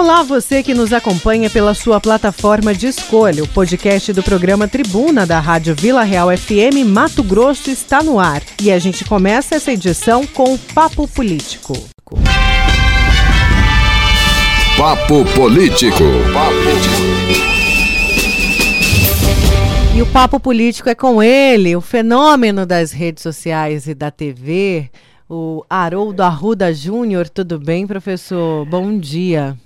Olá, você que nos acompanha pela sua plataforma de escolha. O podcast do programa Tribuna da Rádio Vila Real FM Mato Grosso está no ar. E a gente começa essa edição com o Papo Político. Papo Político. E o Papo Político é com ele, o fenômeno das redes sociais e da TV, o Haroldo Arruda Júnior. Tudo bem, professor? Bom dia.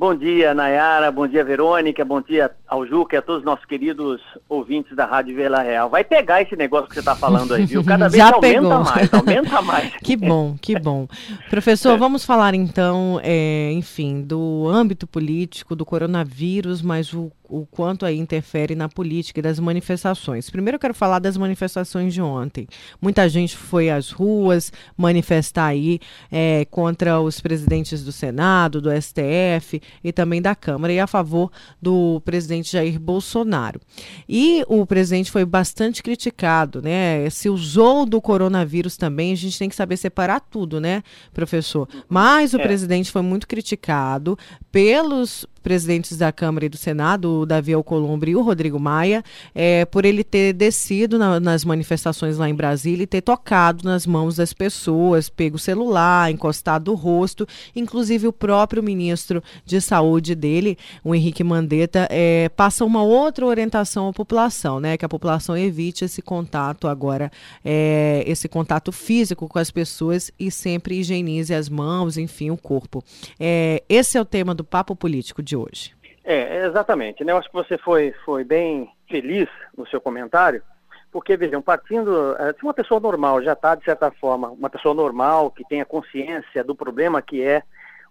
Bom dia, Nayara. Bom dia, Verônica. Bom dia ao Juca e a todos os nossos queridos ouvintes da Rádio Vila Real. Vai pegar esse negócio que você está falando aí, viu? Cada vez aumenta pegou. mais, aumenta mais. Que bom, que bom. Professor, vamos falar então, é, enfim, do âmbito político, do coronavírus, mas o, o quanto aí interfere na política e das manifestações. Primeiro eu quero falar das manifestações de ontem. Muita gente foi às ruas manifestar aí é, contra os presidentes do Senado, do STF e também da Câmara e a favor do presidente Jair Bolsonaro. E o presidente foi bastante criticado, né? Se usou do coronavírus também, a gente tem que saber separar tudo, né, professor? Mas o É. presidente foi muito criticado pelos presidentes da Câmara e do Senado, o Davi Alcolumbre e o Rodrigo Maia, é, por ele ter descido na- nas manifestações lá em Brasília e ter tocado nas mãos das pessoas, pego o celular, encostado o rosto, inclusive o próprio ministro de saúde dele, o Henrique Mandetta, é, passa uma outra orientação à população, né? Que a população evite esse contato agora, é, esse contato físico com as pessoas e sempre higienize as mãos, enfim, o corpo. É, esse é o tema do Papo Político de hoje. É, exatamente. Né? Eu acho que você foi, foi bem feliz no seu comentário, porque, vejam, partindo. eh, Se uma pessoa normal já está, de certa forma, uma pessoa normal que tenha consciência do problema que é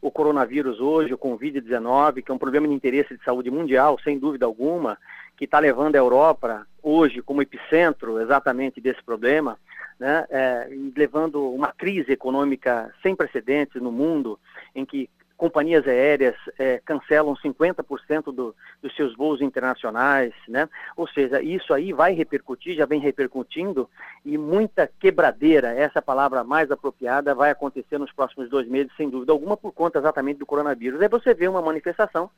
o coronavírus hoje, o Covid-19, que é um problema de interesse de saúde mundial, sem dúvida alguma, que está levando a Europa hoje como epicentro exatamente desse problema, né, e levando uma crise econômica sem precedentes no mundo, em que companhias aéreas eh, cancelam 50% do, dos seus voos internacionais, né? Ou seja, isso aí vai repercutir, já vem repercutindo, e muita quebradeira, essa é palavra mais apropriada, vai acontecer nos próximos dois meses, sem dúvida alguma, por conta exatamente do coronavírus. Aí você vê uma manifestação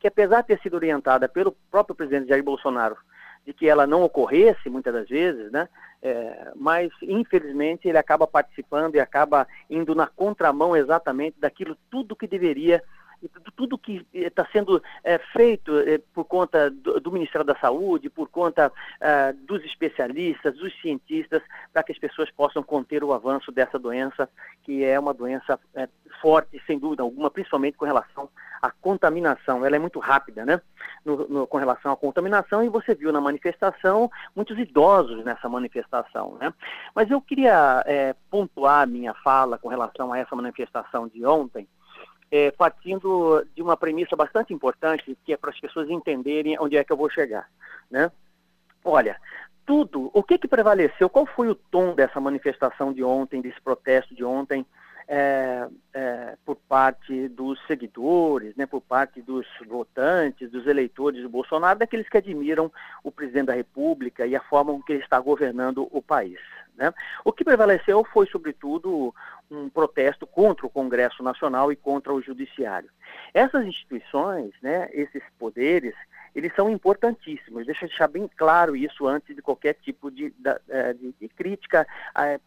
que, apesar de ter sido orientada pelo próprio presidente Jair Bolsonaro, de que ela não ocorresse muitas das vezes, né? É, mas infelizmente ele acaba participando e acaba indo na contramão exatamente daquilo tudo que deveria tudo, que está sendo é, feito é, por conta do, do, Ministério da Saúde, por conta é, dos especialistas, dos cientistas, para que as pessoas possam conter o avanço dessa doença, que é uma doença forte, sem dúvida alguma, principalmente com relação à contaminação. Ela é muito rápida, né? No, no, com relação à contaminação, e você viu na manifestação muitos idosos nessa manifestação, né? Mas eu queria pontuar minha fala com relação a essa manifestação de ontem, é, partindo de uma premissa bastante importante, que é para as pessoas entenderem onde é que eu vou chegar, né? Olha, tudo, o que que prevaleceu, qual foi o tom dessa manifestação de ontem, desse protesto de ontem, é, é, por parte dos seguidores, né, por parte dos votantes, dos eleitores do Bolsonaro, daqueles que admiram o presidente da República e a forma com que ele está governando o país. Né? O que prevaleceu foi, sobretudo, um protesto contra o Congresso Nacional e contra o Judiciário. Essas instituições, né, esses poderes, eles são importantíssimos. Deixa eu deixar bem claro isso antes de qualquer tipo de, de, de crítica.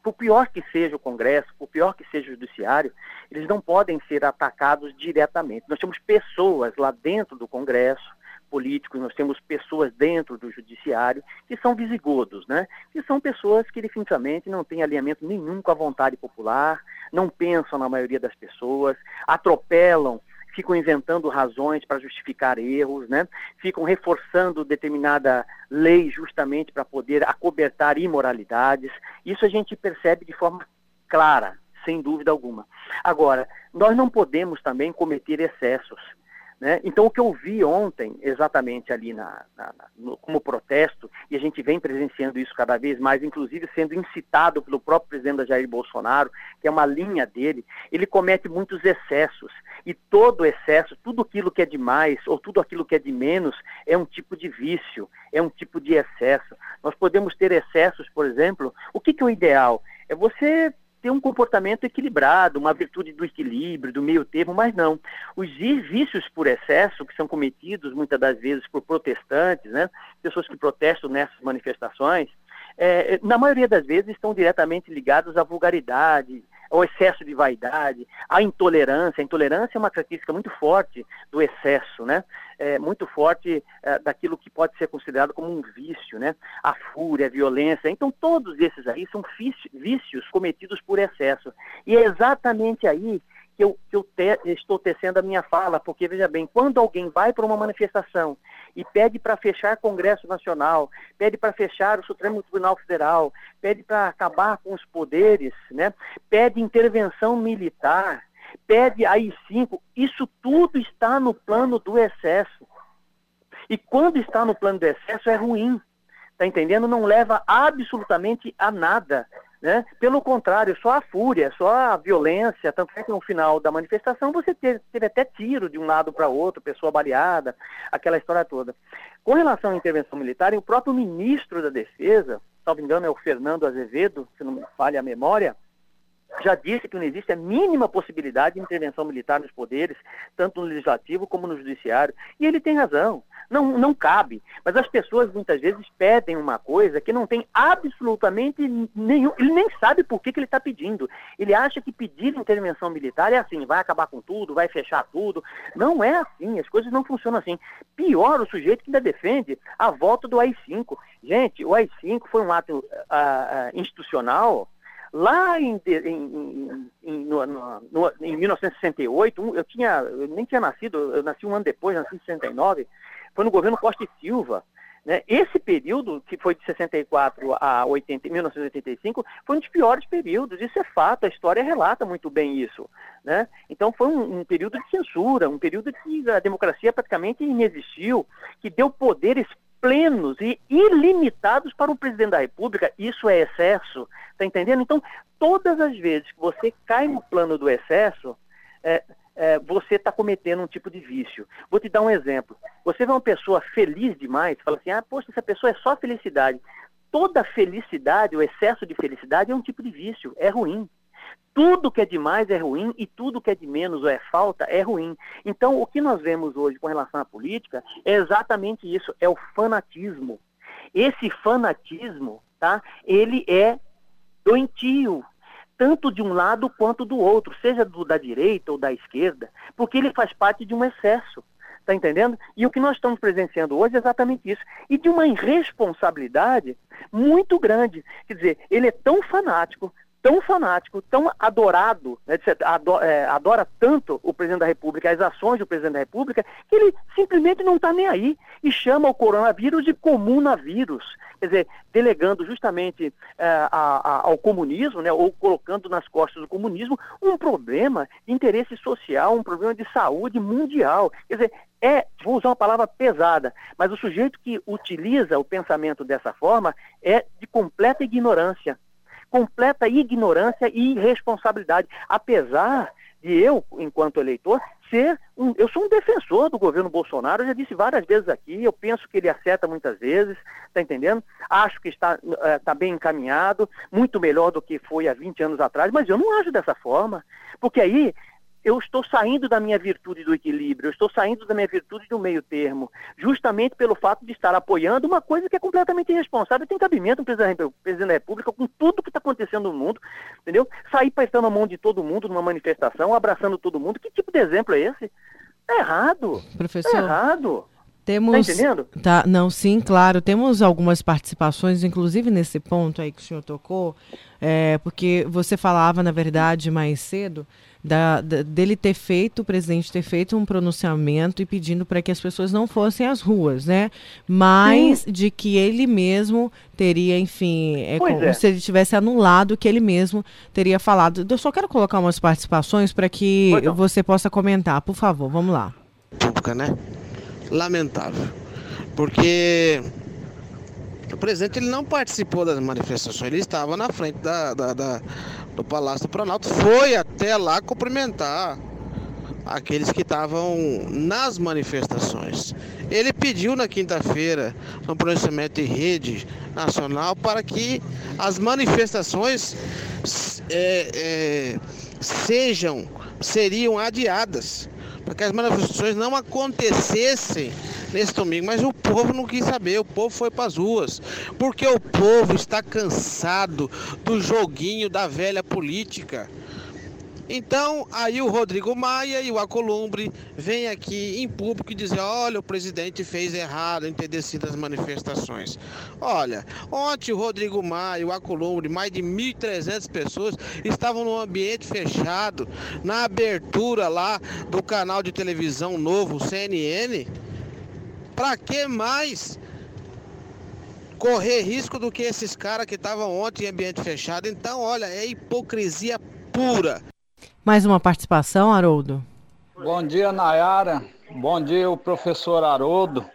Por pior que seja o Congresso, por pior que seja o Judiciário, eles não podem ser atacados diretamente. Nós temos pessoas lá dentro do Congresso, políticos, nós temos pessoas dentro do judiciário que são visigodos, né? Que são pessoas que definitivamente não têm alinhamento nenhum com a vontade popular, não pensam na maioria das pessoas, atropelam ficam inventando razões para justificar erros, né? ficam reforçando determinada lei justamente para poder acobertar imoralidades. Isso a gente percebe de forma clara, sem dúvida alguma. Agora, nós não podemos também cometer excessos. Né? Então, o que eu vi ontem, exatamente ali na, na, no, como protesto, e a gente vem presenciando isso cada vez mais, inclusive sendo incitado pelo próprio presidente Jair Bolsonaro, que é uma linha dele, ele comete muitos excessos. E todo excesso, tudo aquilo que é demais ou tudo aquilo que é de menos, é um tipo de vício, é um tipo de excesso. Nós podemos ter excessos, por exemplo, o que, que é o ideal? É você ter um comportamento equilibrado, uma virtude do equilíbrio, do meio termo, mas não. Os vícios por excesso, que são cometidos muitas das vezes por protestantes, né, pessoas que protestam nessas manifestações, é, na maioria das vezes estão diretamente ligados à vulgaridade, ao excesso de vaidade, à intolerância. A intolerância é uma característica muito forte do excesso, né? É, muito forte é, daquilo que pode ser considerado como um vício, né? A fúria, a violência. Então, todos esses aí são vícios cometidos por excesso. E é exatamente aí que eu, que eu te, estou tecendo a minha fala, porque, veja bem, quando alguém vai para uma manifestação e pede para fechar Congresso Nacional, pede para fechar o Supremo Tribunal Federal, pede para acabar com os poderes, né? pede intervenção militar, pede AI-5, isso tudo está no plano do excesso. E quando está no plano do excesso é ruim, tá entendendo? Não leva absolutamente a nada. Né? Pelo contrário, só a fúria, só a violência, tanto é que no final da manifestação você teve, teve até tiro de um lado para outro, pessoa baleada, aquela história toda. Com relação à intervenção militar, o próprio ministro da Defesa, salvo engano é o Fernando Azevedo, se não me falha a memória, já disse que não existe a mínima possibilidade de intervenção militar nos poderes, tanto no legislativo como no judiciário. E ele tem razão, não, não cabe. Mas as pessoas muitas vezes pedem uma coisa que não tem absolutamente nenhum. Ele nem sabe por que, que ele está pedindo. Ele acha que pedir intervenção militar é assim, vai acabar com tudo, vai fechar tudo. Não é assim, as coisas não funcionam assim. Pior o sujeito que ainda defende a volta do AI-5. Gente, o AI-5 foi um ato uh, uh, institucional Lá em, em, em, no, no, em 1968, eu, tinha, eu nem tinha nascido, eu nasci um ano depois, nasci em 69, foi no governo Costa e Silva. Né? Esse período, que foi de 64 a 80, 1985, foi um dos piores períodos. Isso é fato, a história relata muito bem isso. Né? Então foi um, um período de censura, um período que a democracia praticamente inexistiu, que deu poderes plenos e ilimitados para o presidente da República, isso é excesso, está entendendo? Então, todas as vezes que você cai no plano do excesso, é, é, você está cometendo um tipo de vício. Vou te dar um exemplo. Você vê uma pessoa feliz demais, fala assim, ah, poxa, essa pessoa é só felicidade. Toda felicidade, o excesso de felicidade é um tipo de vício, é ruim. Tudo que é demais é ruim e tudo que é de menos ou é falta é ruim. Então, o que nós vemos hoje com relação à política é exatamente isso, é o fanatismo. Esse fanatismo, tá? Ele é doentio, tanto de um lado quanto do outro, seja do, da direita ou da esquerda, porque ele faz parte de um excesso. Está entendendo? E o que nós estamos presenciando hoje é exatamente isso. E de uma irresponsabilidade muito grande. Quer dizer, ele é tão fanático, tão fanático, tão adorado, né, adora, é, adora, tanto o presidente da República, as ações do presidente da República, que ele simplesmente não está nem aí e chama o coronavírus de comunavírus. Quer dizer, delegando justamente é, a, a, ao comunismo, né, ou colocando nas costas do comunismo um problema de interesse social, um problema de saúde mundial. Quer dizer, é, vou usar uma palavra pesada, mas o sujeito que utiliza o pensamento dessa forma é de completa ignorância completa ignorância e irresponsabilidade, apesar de eu, enquanto eleitor, ser um, eu sou um defensor do governo Bolsonaro, eu já disse várias vezes aqui, eu penso que ele acerta muitas vezes, está entendendo? Acho que está, está eh, bem encaminhado, muito melhor do que foi há 20 anos atrás, mas eu não acho dessa forma, porque aí eu estou saindo da minha virtude do equilíbrio, eu estou saindo da minha virtude do meio termo, justamente pelo fato de estar apoiando uma coisa que é completamente irresponsável. Tem cabimento um presidente da República com tudo que está acontecendo no mundo, entendeu? Sair apertando a mão de todo mundo numa manifestação, abraçando todo mundo. Que tipo de exemplo é esse? É errado. Professor. É errado. Temos, tá entendendo? Tá, não, sim, claro. Temos algumas participações, inclusive nesse ponto aí que o senhor tocou, é, porque você falava, na verdade, mais cedo, da, da, dele ter feito, o presidente ter feito um pronunciamento e pedindo para que as pessoas não fossem às ruas, né? Mas Sim. de que ele mesmo teria, enfim, é como é. se ele tivesse anulado o que ele mesmo teria falado. Eu só quero colocar umas participações para que você possa comentar, por favor, vamos lá. Pública, né? Lamentável. Porque o presidente ele não participou das manifestações, ele estava na frente da, da, da do Palácio do Planalto, foi até lá cumprimentar aqueles que estavam nas manifestações. Ele pediu na quinta-feira um pronunciamento em rede nacional para que as manifestações é, é, sejam, seriam adiadas, para que as manifestações não acontecessem nesse domingo, mas o povo não quis saber, o povo foi para as ruas, porque o povo está cansado do joguinho da velha política. Então, aí o Rodrigo Maia e o Acolumbre vêm aqui em público e dizem: olha, o presidente fez errado em ter descido as manifestações. Olha, ontem o Rodrigo Maia e o Acolumbre, mais de 1.300 pessoas, estavam num ambiente fechado, na abertura lá do canal de televisão novo, CNN. Para que mais? Correr risco do que esses caras que estavam ontem em ambiente fechado. Então, olha, é hipocrisia pura. Mais uma participação, Haroldo? Bom dia, Nayara. Bom dia, o professor Haroldo.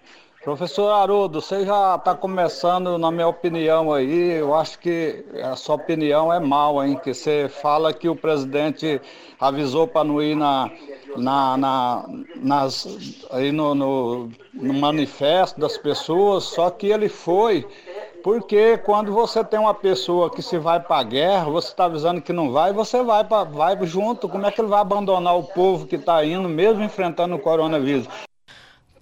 Professor Haroldo, você já está começando, na minha opinião aí, eu acho que a sua opinião é mal, hein? Que você fala que o presidente avisou para não ir na, na, na, nas, aí no, no, no manifesto das pessoas, só que ele foi porque quando você tem uma pessoa que se vai para a guerra, você está avisando que não vai, você vai, pra, vai junto. Como é que ele vai abandonar o povo que está indo, mesmo enfrentando o coronavírus?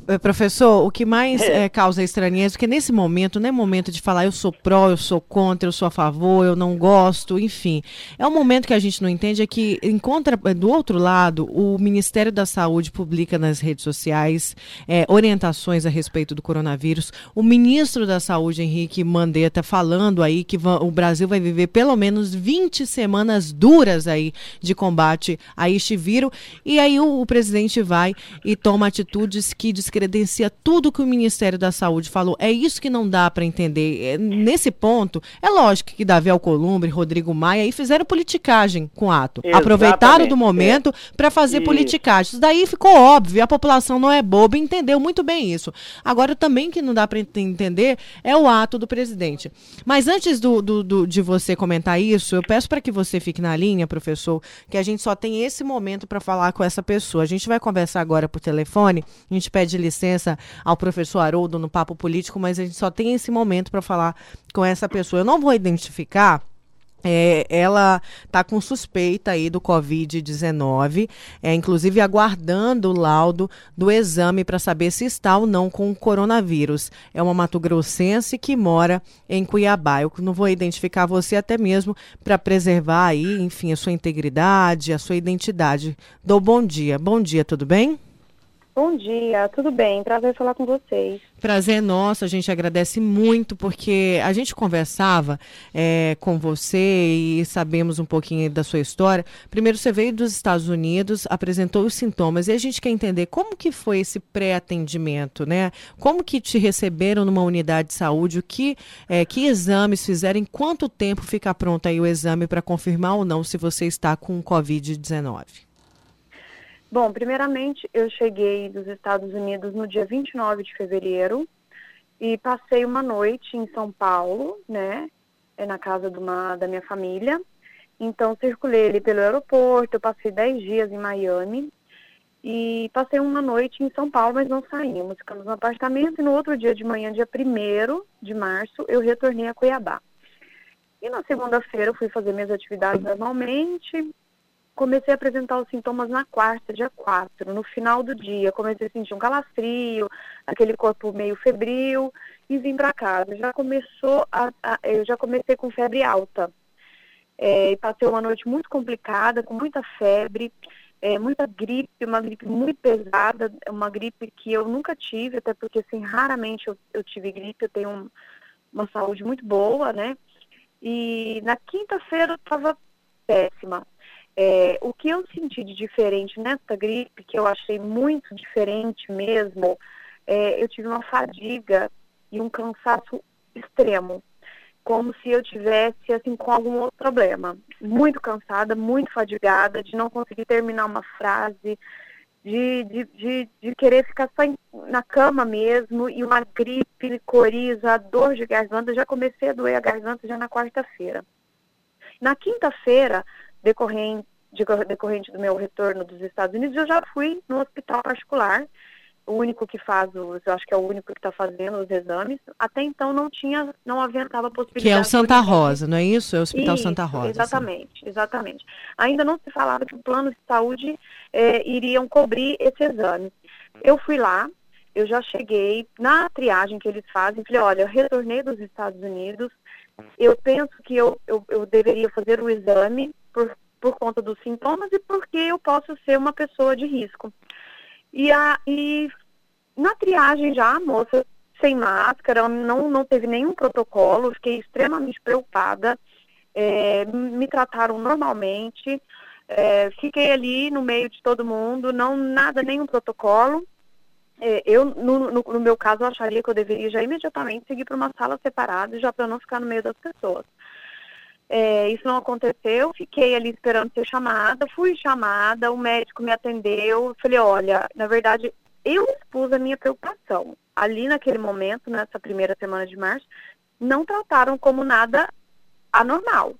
Eh, professor, o que mais é. É, causa estranheza, porque nesse momento não é momento de falar eu sou pró, eu sou contra, eu sou a favor, eu não gosto, enfim. É um momento que a gente não entende é que, encontra, eh, do outro lado, o Ministério da Saúde publica nas redes sociais é, orientações a respeito do coronavírus. O ministro da Saúde, Henrique Mandetta, falando aí que o Brasil vai viver pelo menos 20 semanas duras aí de combate a este vírus. E aí o, o presidente vai e toma atitudes que descredencia tudo que o Ministério da Saúde falou. É isso que não dá para entender. É, nesse ponto, é lógico que Davi Alcolumbre, Rodrigo Maia aí fizeram politicagem com o ato. Exatamente. Aproveitaram do momento é. para fazer e... politicagem. Isso daí ficou óbvio, a população não é boba e entendeu muito bem isso. Agora, também que não dá para entender é o ato do presidente. Mas antes do, do, do de você comentar isso, eu peço para que você fique na linha, professor, que a gente só tem esse momento para falar com essa pessoa. A gente vai conversar agora por telefone, a gente pede licença ao professor Haroldo no Papo Político, mas a gente só tem esse momento para falar com essa pessoa. Eu não vou identificar. É, ela está com suspeita aí do Covid-19, é, inclusive aguardando o laudo do exame para saber se está ou não com o coronavírus. É uma mato-grossense que mora em Cuiabá. Eu não vou identificar você até mesmo para preservar aí, enfim, a sua integridade, a sua identidade. Dou bom dia. Bom dia, tudo bem? Bom dia, tudo bem? Prazer falar com vocês. Prazer nosso, a gente agradece muito porque a gente conversava é, com você e sabemos um pouquinho da sua história. Primeiro, você veio dos Estados Unidos, apresentou os sintomas e a gente quer entender como que foi esse pré-atendimento, né? Como que te receberam numa unidade de saúde, o que, é, que exames fizeram, em quanto tempo fica pronto aí o exame para confirmar ou não se você está com Covid-19? Bom, primeiramente, eu cheguei dos Estados Unidos no dia 29 de fevereiro e passei uma noite em São Paulo, né, é na casa de uma, da minha família. Então, circulei ali pelo aeroporto, eu passei 10 dias em Miami e passei uma noite em São Paulo, mas não saímos. Ficamos no apartamento e no outro dia de manhã, dia 1 de março, eu retornei a Cuiabá. E na segunda-feira eu fui fazer minhas atividades normalmente, comecei a apresentar os sintomas na quarta, dia 4. No final do dia, comecei a sentir um calafrio, aquele corpo meio febril e vim para casa. Já começou a, a, eu já comecei com febre alta. É, passei uma noite muito complicada, com muita febre, é, muita gripe, uma gripe muito pesada, uma gripe que eu nunca tive, até porque assim, raramente eu, eu tive gripe, eu tenho um, uma saúde muito boa, né? E na quinta-feira eu estava péssima. É, o que eu senti de diferente nessa gripe, que eu achei muito diferente mesmo, é, eu tive uma fadiga e um cansaço extremo, como se eu tivesse assim com algum outro problema. Muito cansada, muito fadigada, de não conseguir terminar uma frase, de, de, de, de querer ficar só em, na cama mesmo, e uma gripe, coriza, dor de garganta. Já comecei a doer a garganta já na quarta-feira. Na quinta-feira, decorrente de, decorrente do meu retorno dos Estados Unidos, eu já fui no hospital particular, o único que faz os, eu acho que é o único que está fazendo os exames. Até então não tinha, não aventava possibilidade. Que é o Santa Rosa, não é isso? É o Hospital isso, Santa Rosa. Exatamente, sim. exatamente. Ainda não se falava que o plano de saúde é, iriam cobrir esse exame. Eu fui lá, eu já cheguei na triagem que eles fazem, falei, olha, eu retornei dos Estados Unidos, eu penso que eu, eu, eu deveria fazer o exame por, por conta dos sintomas e porque eu posso ser uma pessoa de risco. E, a, e na triagem já, a moça sem máscara, não, não teve nenhum protocolo, fiquei extremamente preocupada, é, me trataram normalmente, é, fiquei ali no meio de todo mundo, não nada, nenhum protocolo. É, eu, no, no, no, meu caso, acharia que eu deveria já imediatamente seguir para uma sala separada, já para não ficar no meio das pessoas. É, isso não aconteceu, fiquei ali esperando ser chamada, fui chamada, o médico me atendeu, falei, olha, na verdade, eu expus a minha preocupação. Ali naquele momento, nessa primeira semana de março, não trataram como nada anormal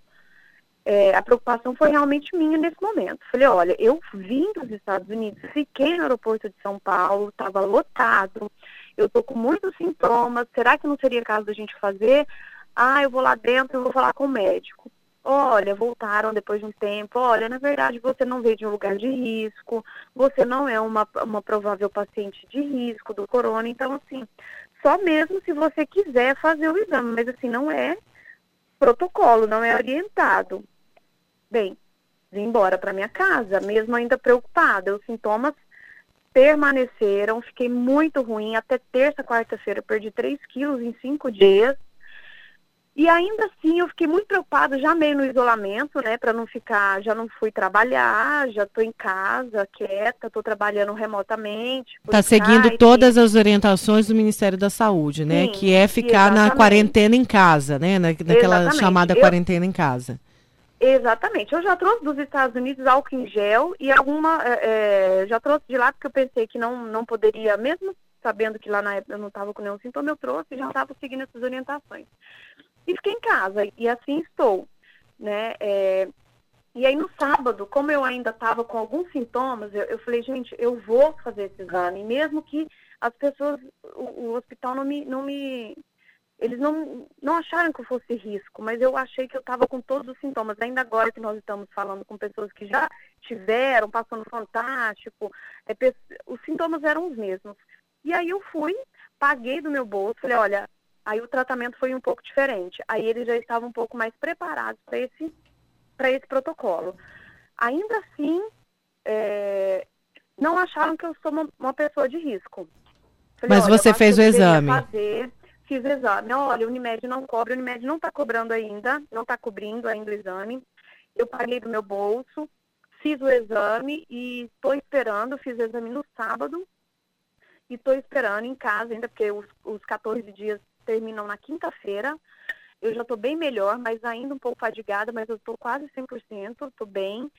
é, a preocupação foi realmente minha nesse momento. Falei, olha, eu vim dos Estados Unidos, fiquei no aeroporto de São Paulo, estava lotado, eu estou com muitos sintomas, será que não seria caso da gente fazer? Ah, eu vou lá dentro e vou falar com o médico. Olha, voltaram depois de um tempo. Olha, na verdade, você não veio de um lugar de risco, você não é uma, uma provável paciente de risco do corona. Então, assim, só mesmo se você quiser fazer o exame, mas assim, não é protocolo, não é orientado. Bem, vim embora para minha casa, mesmo ainda preocupada. Os sintomas permaneceram, fiquei muito ruim. Até terça, quarta-feira, perdi 3 quilos em cinco dias. E ainda assim eu fiquei muito preocupada, já meio no isolamento, né, para não ficar, já não fui trabalhar, já estou em casa, quieta, estou trabalhando remotamente. Está seguindo todas as orientações do Ministério da Saúde, né, Sim, que é ficar exatamente. na quarentena em casa, né, naquela exatamente. chamada eu, quarentena em casa. Exatamente. Eu já trouxe dos Estados Unidos álcool em gel e alguma. É, já trouxe de lá porque eu pensei que não, não poderia, mesmo sabendo que lá na época eu não estava com nenhum sintoma, eu trouxe e já estava seguindo essas orientações. E fiquei em casa, e assim estou. Né? É, e aí no sábado, como eu ainda estava com alguns sintomas, eu, eu, falei, gente, eu vou fazer esse exame, mesmo que as pessoas, o, o hospital não me, não me eles não, não acharam que eu fosse risco, mas eu achei que eu estava com todos os sintomas. Ainda agora que nós estamos falando com pessoas que já tiveram, passando fantástico, é, os sintomas eram os mesmos. E aí eu fui, paguei do meu bolso, falei, olha, aí o tratamento foi um pouco diferente. Aí eles já estavam um pouco mais preparados para esse, esse protocolo. Ainda assim, é, não acharam que eu sou uma, uma pessoa de risco. Falei, Mas você fez o exame. Fazer, fiz o exame. Olha, o Unimed não cobra, o Unimed não está cobrando ainda, não está cobrindo ainda o exame. Eu paguei do meu bolso, fiz o exame e estou esperando, fiz o exame no sábado e estou esperando em casa ainda, porque os, os 14 dias terminam na quinta-feira. Eu já estou bem melhor, mas ainda um pouco fadigada, mas eu estou quase 100%, estou bem.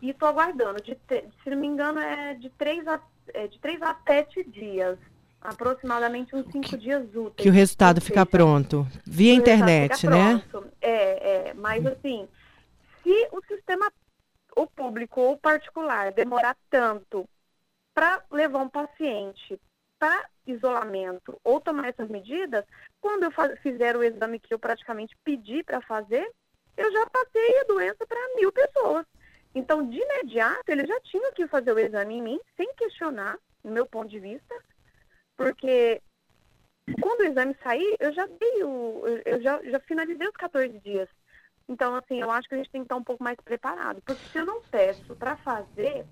E estou aguardando, de, se não me engano, é de 3 a, é de 3 a 7 dias aproximadamente uns cinco dias úteis. Que o resultado fica pronto. Via internet, né? Pronto. É, é, mas assim, se o sistema, o público ou particular, demorar tanto para levar um paciente para isolamento ou tomar essas medidas, quando eu fizer o exame que eu praticamente pedi para fazer, eu já passei a doença para mil pessoas. Então, de imediato, eles já tinham que fazer o exame em mim, sem questionar, no meu ponto de vista, porque quando o exame sair, eu já dei o, eu já, já finalizei os 14 dias. Então, assim, eu acho que a gente tem que estar um pouco mais preparado. Porque se eu não peço para fazer,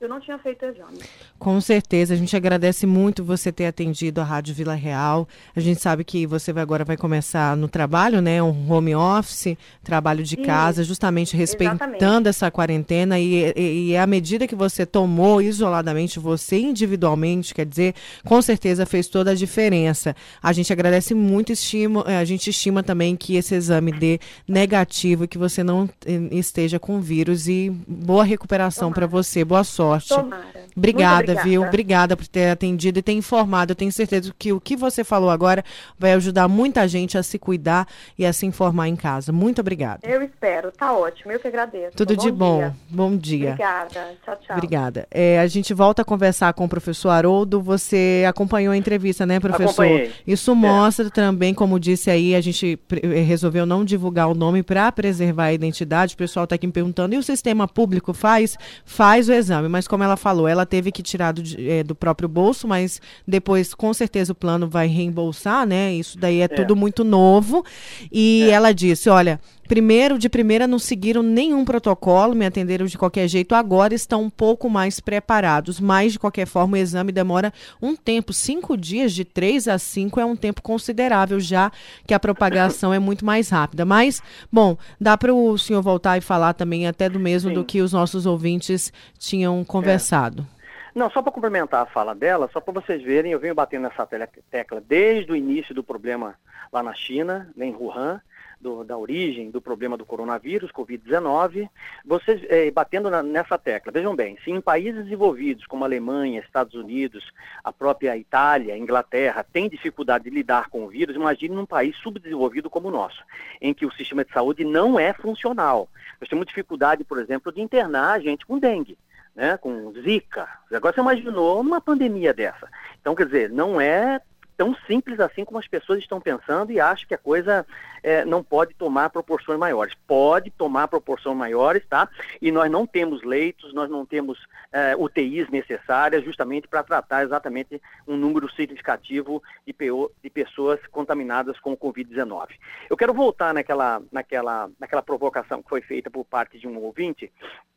eu não tinha feito exame. Com certeza, a gente agradece muito você ter atendido a Rádio Vila Real. A gente sabe que você vai, agora vai começar no trabalho, né? Um home office, trabalho de casa, justamente respeitando exatamente. essa quarentena e, e, e à medida que você tomou isoladamente, você individualmente, quer dizer, com certeza fez toda a diferença. A gente agradece muito, estima, eh, a gente estima também que esse exame dê negativo, que você não eh, esteja com vírus e boa recuperação para você, boa sorte sorte. Tomara. Obrigada, obrigada, viu? Obrigada por ter atendido e ter informado. Eu tenho certeza que o que você falou agora vai ajudar muita gente a se cuidar e a se informar em casa. Muito obrigada. Eu espero, tá ótimo. Eu que agradeço. Tudo bom de bom. Dia. Bom dia. Obrigada. Tchau, tchau. Obrigada. É, a gente volta a conversar com o professor Haroldo. Você acompanhou a entrevista, né, professor? Acompanhei. Isso é. mostra também, como disse aí, a gente resolveu não divulgar o nome para preservar a identidade. O pessoal está aqui me perguntando, e o sistema público faz? Faz o exame, mas como ela falou, ela teve que tirar do, é, do próprio bolso, mas depois, com certeza, o plano vai reembolsar, né? Isso daí é, é. tudo muito novo. E é. ela disse: olha, Primeiro, de primeira, não seguiram nenhum protocolo, me atenderam de qualquer jeito. Agora estão um pouco mais preparados, mas de qualquer forma o exame demora um tempo. Cinco dias, de três a cinco, é um tempo considerável, já que a propagação é muito mais rápida. Mas, bom, dá para o senhor voltar e falar também até do mesmo Sim. do que os nossos ouvintes tinham conversado. É. Não, só para complementar a fala dela, só para vocês verem, eu venho batendo nessa tecla desde o início do problema lá na China, em Wuhan do, da origem do problema do coronavírus, Covid-19, vocês é, batendo na, nessa tecla. Vejam bem, se em países desenvolvidos como Alemanha, Estados Unidos, a própria Itália, Inglaterra, tem dificuldade de lidar com o vírus, imagine num país subdesenvolvido como o nosso, em que o sistema de saúde não é funcional. Nós temos dificuldade, por exemplo, de internar gente com dengue. Né, com zika. Agora você imaginou uma pandemia dessa. Então, quer dizer, não é tão simples assim como as pessoas estão pensando e acham que a coisa é, não pode tomar proporções maiores. Pode tomar proporções maiores, tá? E nós não temos leitos, nós não temos é, UTIs necessárias justamente para tratar exatamente um número significativo de, PO, de pessoas contaminadas com o Covid-19. Eu quero voltar naquela, naquela, naquela provocação que foi feita por parte de um ouvinte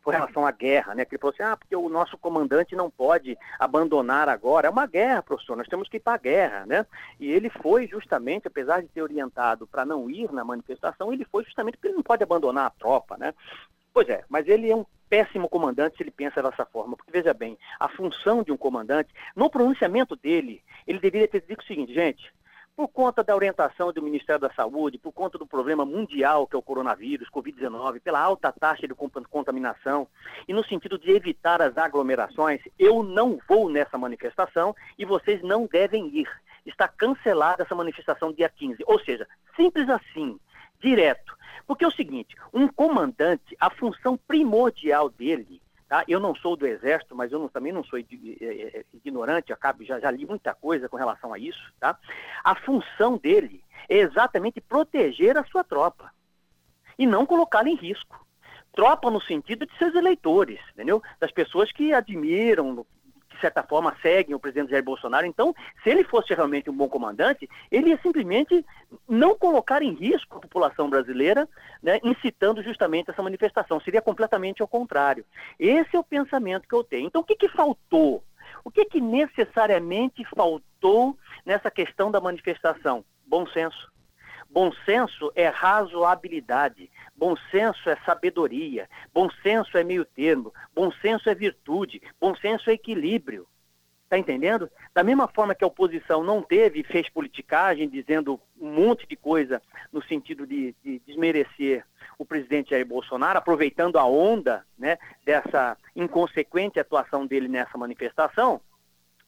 com relação à guerra, né? Que ele falou assim, ah, porque o nosso comandante não pode abandonar agora. É uma guerra, professor, nós temos que ir para a guerra, né? E ele foi justamente, apesar de ter orientado para não ir na manifestação, ele foi justamente porque ele não pode abandonar a tropa, né? Pois é, mas ele é um péssimo comandante se ele pensa dessa forma. Porque, veja bem, a função de um comandante, no pronunciamento dele, ele deveria ter dito o seguinte, gente, por conta da orientação do Ministério da Saúde, por conta do problema mundial que é o coronavírus, Covid-19, pela alta taxa de contaminação e no sentido de evitar as aglomerações, eu não vou nessa manifestação e vocês não devem ir está cancelada essa manifestação dia 15. Ou seja, simples assim, direto. Porque é o seguinte, um comandante, a função primordial dele, tá? eu não sou do Exército, mas eu não, também não sou ignorante, acabo, já, já li muita coisa com relação a isso, tá? a função dele é exatamente proteger a sua tropa e não colocá-la em risco tropa no sentido de seus eleitores, entendeu? Das pessoas que admiram, de certa forma, seguem o presidente Jair Bolsonaro. Então, se ele fosse realmente um bom comandante, ele ia simplesmente não colocar em risco a população brasileira, né, incitando justamente essa manifestação. Seria completamente ao contrário. Esse é o pensamento que eu tenho. Então, o que, que faltou? O que, que necessariamente faltou nessa questão da manifestação? Bom senso. Bom senso é razoabilidade. Bom senso é sabedoria, bom senso é meio termo, bom senso é virtude, bom senso é equilíbrio. Está entendendo? Da mesma forma que a oposição não teve e fez politicagem, dizendo um monte de coisa no sentido de, de, desmerecer o presidente Jair Bolsonaro, aproveitando a onda né, dessa inconsequente atuação dele nessa manifestação,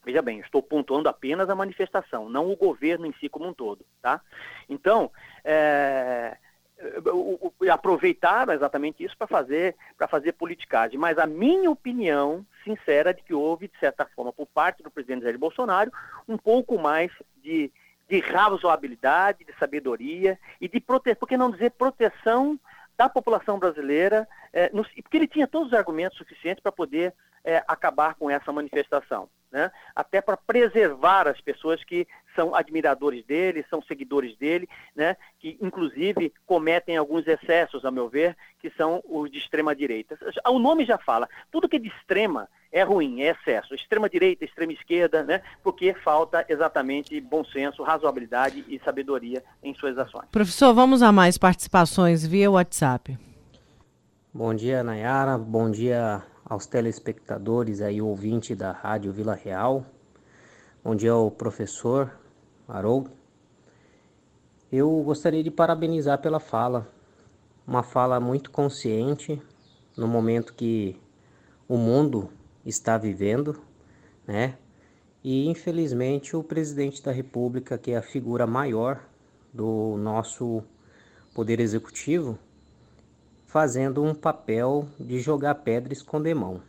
Veja bem, estou pontuando apenas a manifestação, não o governo em si como um todo, tá? Então, é, aproveitaram exatamente isso para fazer para fazer politicagem. Mas a minha opinião sincera é de que houve, de certa forma, por parte do presidente Jair Bolsonaro, um pouco mais de, de razoabilidade, de sabedoria e de proteção, por que não dizer proteção da população brasileira, é, no, porque ele tinha todos os argumentos suficientes para poder é, acabar com essa manifestação né? Até para preservar as pessoas que são admiradores dele, são seguidores dele, né? que inclusive cometem alguns excessos, a meu ver, que são os de extrema direita. O nome já fala, tudo que é de extrema é ruim, é excesso. Extrema direita, extrema esquerda, né? porque falta exatamente bom senso, razoabilidade e sabedoria em suas ações. Professor, vamos a mais participações via WhatsApp. Bom dia, Nayara. Bom dia aos telespectadores aí, ouvinte da Rádio Vila Real, onde é o professor Haroldo. Eu gostaria de parabenizar pela fala, uma fala muito consciente no momento que o mundo está vivendo, né? E infelizmente o presidente da República, que é a figura maior do nosso poder executivo, fazendo um papel de jogar pedra e esconder mão.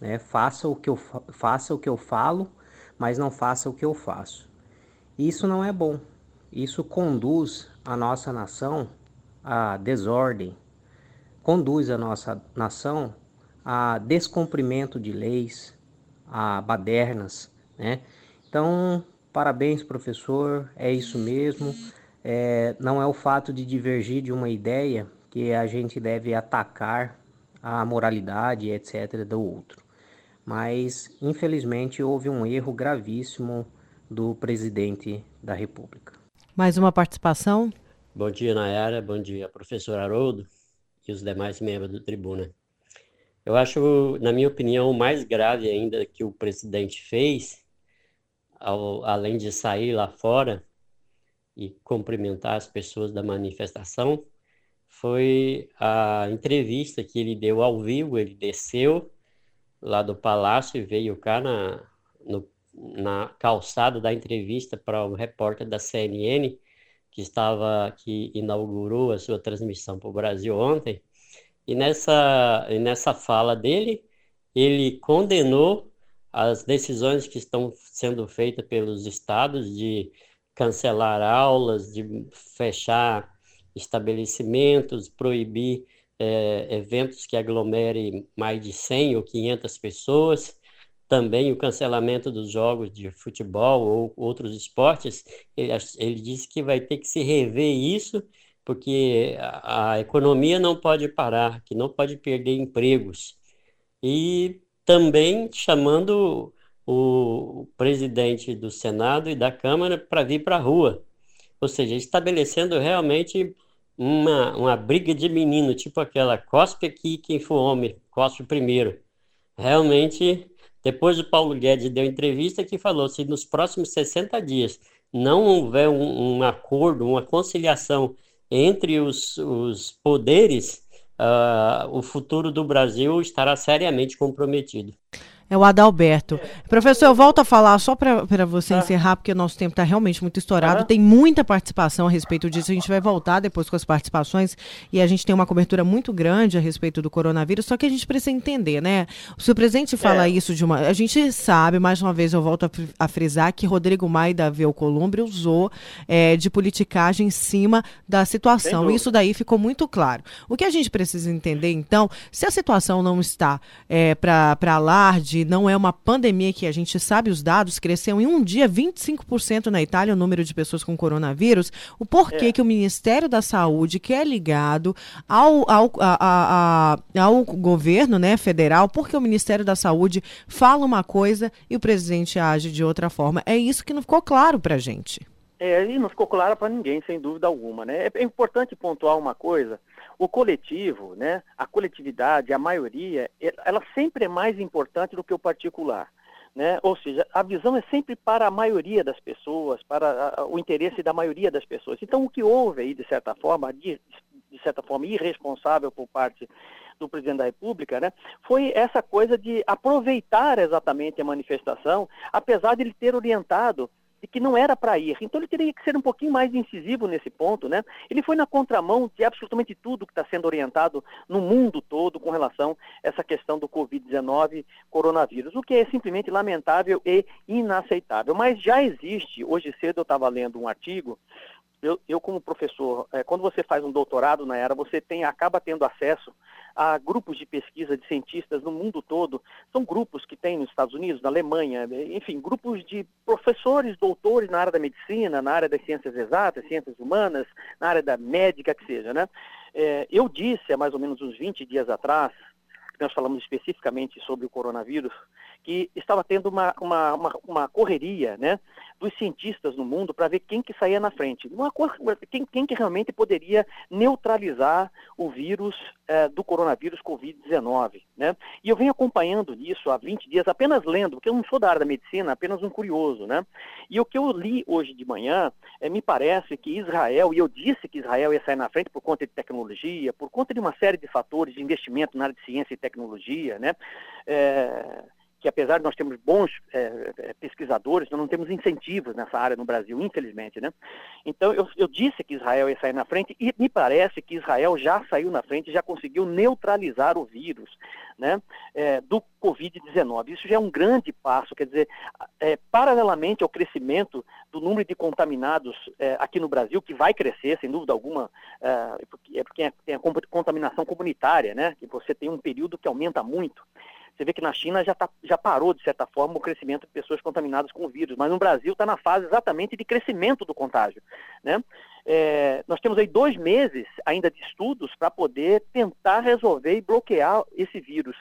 Né? Faça, o que eu, faça o que eu falo, mas não faça o que eu faço. Isso não é bom. Isso conduz a nossa nação à desordem, conduz a nossa nação a descumprimento de leis, a badernas, né? Então, parabéns, professor, é isso mesmo. É, não é o fato de divergir de uma ideia que a gente deve atacar a moralidade, etc., do outro. Mas, infelizmente, houve um erro gravíssimo do presidente da República. Mais uma participação? Bom dia, Nayara. Bom dia, professor Haroldo e os demais membros do Tribuna. Eu acho, na minha opinião, o mais grave ainda que o presidente fez, ao, além de sair lá fora e cumprimentar as pessoas da manifestação, foi a entrevista que ele deu ao vivo. Ele desceu lá do palácio e veio cá na, no, na calçada da entrevista para o repórter da CNN que estava que inaugurou a sua transmissão para o Brasil ontem. E nessa, e nessa fala dele, ele condenou as decisões que estão sendo feitas pelos estados de cancelar aulas, de fechar estabelecimentos, proibir é, eventos que aglomerem mais de 100 ou 500 pessoas, também o cancelamento dos jogos de futebol ou outros esportes. Ele, ele disse que vai ter que se rever isso porque a, a economia não pode parar, que não pode perder empregos. E também chamando o presidente do Senado e da Câmara para vir para a rua. Ou seja, estabelecendo realmente uma, uma briga de menino, tipo aquela cospe aqui, quem for homem, cospe primeiro. Realmente, depois o Paulo Guedes deu entrevista que falou, se nos próximos 60 dias não houver um, um acordo, uma conciliação entre os, os poderes, uh, o futuro do Brasil estará seriamente comprometido. É o Adalberto. Professor, eu volto a falar só para você ah. encerrar, porque o nosso tempo está realmente muito estourado. Ah. Tem muita participação a respeito disso. A gente vai voltar depois com as participações e a gente tem uma cobertura muito grande a respeito do coronavírus, só que a gente precisa entender, né? Se o presidente fala é. isso de uma. A gente sabe, mais uma vez eu volto a, a frisar, que Rodrigo Maia da Columbre usou é, de politicagem em cima da situação. Isso daí ficou muito claro. O que a gente precisa entender, então, se a situação não está é, para alarde, não é uma pandemia que a gente sabe os dados, cresceu em um dia 25% na Itália o número de pessoas com coronavírus, o porquê é. que o Ministério da Saúde, que é ligado ao, ao, a, a, ao governo né, federal, porque o Ministério da Saúde fala uma coisa e o presidente age de outra forma. É isso que não ficou claro para a gente. É, e não ficou claro para ninguém, sem dúvida alguma. Né? É importante pontuar uma coisa o coletivo, né, a coletividade, a maioria, ela sempre é mais importante do que o particular. Né? Ou seja, a visão é sempre para a maioria das pessoas, para o interesse da maioria das pessoas. Então, o que houve aí, de certa forma, de, de certa forma irresponsável por parte do presidente da República, né, foi essa coisa de aproveitar exatamente a manifestação, apesar de ele ter orientado de que não era para ir. Então ele teria que ser um pouquinho mais incisivo nesse ponto, né? Ele foi na contramão de absolutamente tudo que está sendo orientado no mundo todo com relação a essa questão do Covid-19, coronavírus, o que é simplesmente lamentável e inaceitável. Mas já existe, hoje cedo eu estava lendo um artigo eu, eu, como professor, é, quando você faz um doutorado na era, você tem, acaba tendo acesso a grupos de pesquisa de cientistas no mundo todo. São grupos que tem nos Estados Unidos, na Alemanha, enfim, grupos de professores, doutores na área da medicina, na área das ciências exatas, ciências humanas, na área da médica, que seja, né? É, eu disse há mais ou menos uns 20 dias atrás, nós falamos especificamente sobre o coronavírus, que estava tendo uma, uma, uma, uma correria né, dos cientistas no mundo para ver quem que saía na frente, uma, quem, quem que realmente poderia neutralizar o vírus eh, do coronavírus Covid-19. Né? E eu venho acompanhando isso há 20 dias, apenas lendo, porque eu não sou da área da medicina, apenas um curioso. Né? E o que eu li hoje de manhã, eh, me parece que Israel, e eu disse que Israel ia sair na frente por conta de tecnologia, por conta de uma série de fatores de investimento na área de ciência e tecnologia, né? É, que apesar de nós termos bons é, pesquisadores, nós não temos incentivos nessa área no Brasil, infelizmente, né? Então, eu, eu disse que Israel ia sair na frente e me parece que Israel já saiu na frente, já conseguiu neutralizar o vírus, né, é, do Covid-19. Isso já é um grande passo, quer dizer, é, paralelamente ao crescimento do número de contaminados aqui no Brasil, que vai crescer, sem dúvida alguma, porque, é porque tem a contaminação comunitária, né, que você tem um período que aumenta muito. Você vê que na China já, tá, já parou, de certa forma, o crescimento de pessoas contaminadas com o vírus, mas no Brasil está na fase exatamente de crescimento do contágio. Né? É, nós temos aí dois meses ainda de estudos para poder tentar resolver e bloquear esse vírus.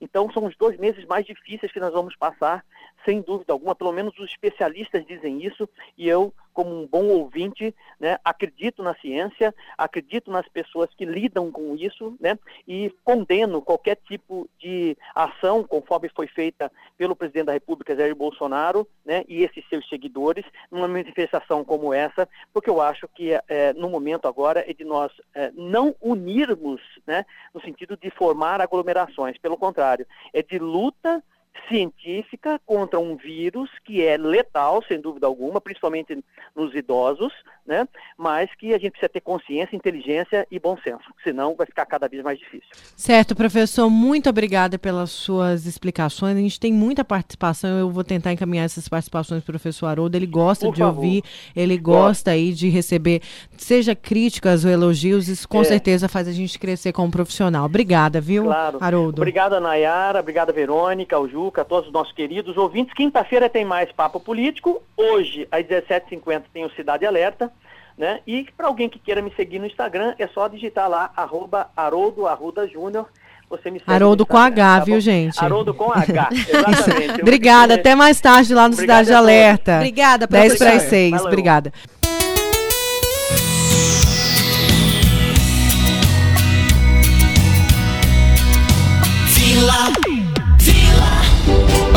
Então, são os dois meses mais difíceis que nós vamos passar, sem dúvida alguma. Pelo menos os especialistas dizem isso, e eu como um bom ouvinte, né, acredito na ciência, acredito nas pessoas que lidam com isso, né, e condeno qualquer tipo de ação, conforme foi feita pelo presidente da República, Jair Bolsonaro, né, e esses seus seguidores, numa manifestação como essa, porque eu acho que é, no momento agora é de nós é, não unirmos, né, no sentido de formar aglomerações, pelo contrário, é de luta científica contra um vírus que é letal, sem dúvida alguma, principalmente nos idosos, né? mas que a gente precisa ter consciência, inteligência e bom senso, senão vai ficar cada vez mais difícil. Certo, professor, muito obrigada pelas suas explicações. A gente tem muita participação, eu vou tentar encaminhar essas participações para o professor Haroldo. Ele gosta Por de favor. ouvir, ele gosta aí de receber, seja críticas ou elogios, isso com é. certeza faz a gente crescer como profissional. Obrigada, viu, claro. Haroldo? Obrigada, Nayara, obrigada, Verônica, ao Juca, a todos os nossos queridos ouvintes. Quinta-feira tem mais Papo Político. Hoje, às 17h50, tem o Cidade Alerta. Né? E para alguém que queira me seguir no Instagram, é só digitar lá, arroba Haroldo Arruda Júnior. Você me segue Haroldo com H, tá viu, gente? Haroldo com H, exatamente. Obrigada, até mais tarde lá no Obrigada Cidade Alerta. Obrigada, professor. 10 para as 6, Valeu. obrigada.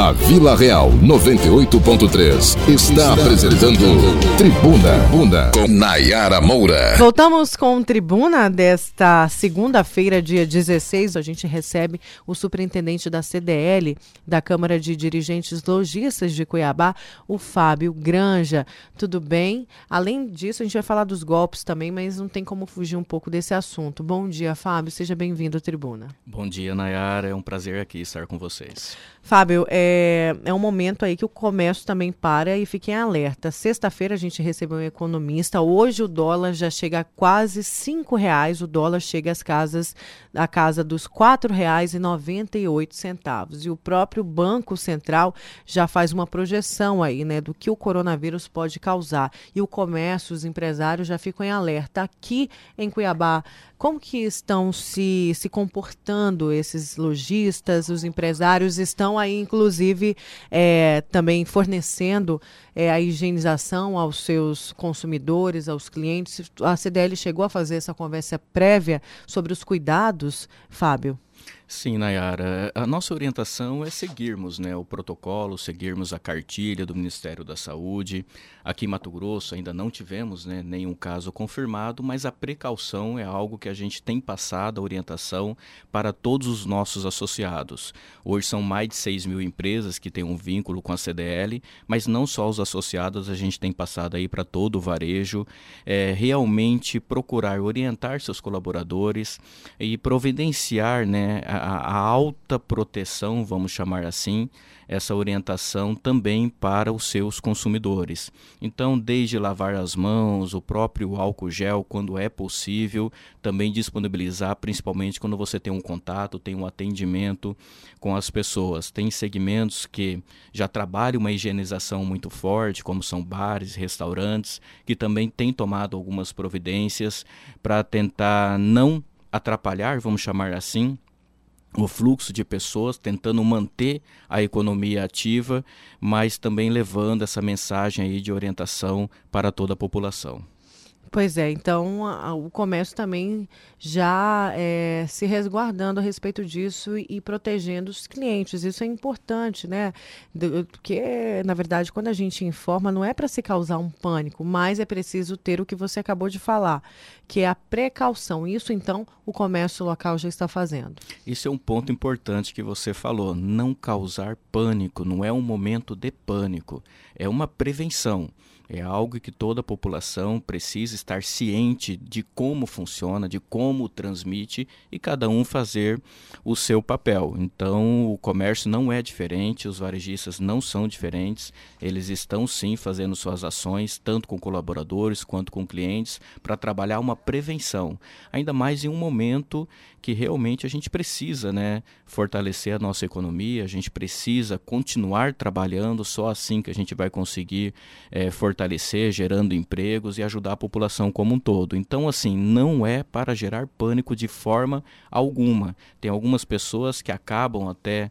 A Vila Real 98.3 está apresentando Tribuna Bunda com Nayara Moura. Voltamos com Tribuna desta segunda-feira, dia 16. A gente recebe o superintendente da CDL, da Câmara de Dirigentes Logistas de Cuiabá, o Fábio Granja. Tudo bem? Além disso, a gente vai falar dos golpes também, mas não tem como fugir um pouco desse assunto. Bom dia, Fábio. Seja bem-vindo à Tribuna. Bom dia, Nayara. É um prazer aqui estar com vocês. Fábio, é, é um momento aí que o comércio também para e fiquem alerta. Sexta-feira a gente recebeu um economista, hoje o dólar já chega a quase cinco reais, o dólar chega às casas, à casa dos quatro reais e noventa e oito centavos. E o próprio Banco Central já faz uma projeção aí, né, do que o coronavírus pode causar. E o comércio, os empresários já ficam em alerta. Aqui em Cuiabá, como que estão se, se comportando esses lojistas, os empresários estão aí, inclusive, é, também fornecendo é, a higienização aos seus consumidores, aos clientes. A CDL chegou a fazer essa conversa prévia sobre os cuidados, Fábio? Sim, Nayara. A nossa orientação é seguirmos né, o protocolo, seguirmos a cartilha do Ministério da Saúde. Aqui em Mato Grosso ainda não tivemos né, nenhum caso confirmado, mas a precaução é algo que a gente tem passado a orientação para todos os nossos associados. Hoje são mais de 6 mil empresas que têm um vínculo com a CDL, mas não só os associados, a gente tem passado aí para todo o varejo, é, realmente procurar orientar seus colaboradores e providenciar né, a a, alta proteção, vamos chamar assim, essa orientação também para os seus consumidores. Então, desde lavar as mãos, o próprio álcool gel, quando é possível, também disponibilizar, principalmente quando você tem um contato, tem um atendimento com as pessoas. Tem segmentos que já trabalham uma higienização muito forte, como são bares, restaurantes, que também têm tomado algumas providências para tentar não atrapalhar, vamos chamar assim, o fluxo de pessoas, tentando manter a economia ativa, mas também levando essa mensagem aí de orientação para toda a população. Pois é, então a, o comércio também já é, se resguardando a respeito disso e, e, protegendo os clientes. Isso é importante, né? Porque, na verdade, quando a gente informa, não é para se causar um pânico, mas é preciso ter o que você acabou de falar, que é a precaução. Isso, então, o comércio local já está fazendo. Isso é um ponto importante que você falou. Não causar pânico, não é um momento de pânico, é uma prevenção. É algo que toda a população precisa estar ciente de como funciona, de como transmite e cada um fazer o seu papel. Então, o comércio não é diferente, os varejistas não são diferentes, eles estão sim fazendo suas ações, tanto com colaboradores quanto com clientes, para trabalhar uma prevenção. Ainda mais em um momento que realmente a gente precisa né, fortalecer a nossa economia, a gente precisa continuar trabalhando, só assim que a gente vai conseguir é, fortalecer, gerando empregos e ajudar a população como um todo. Então, assim, não é para gerar pânico de forma alguma. Tem algumas pessoas que acabam até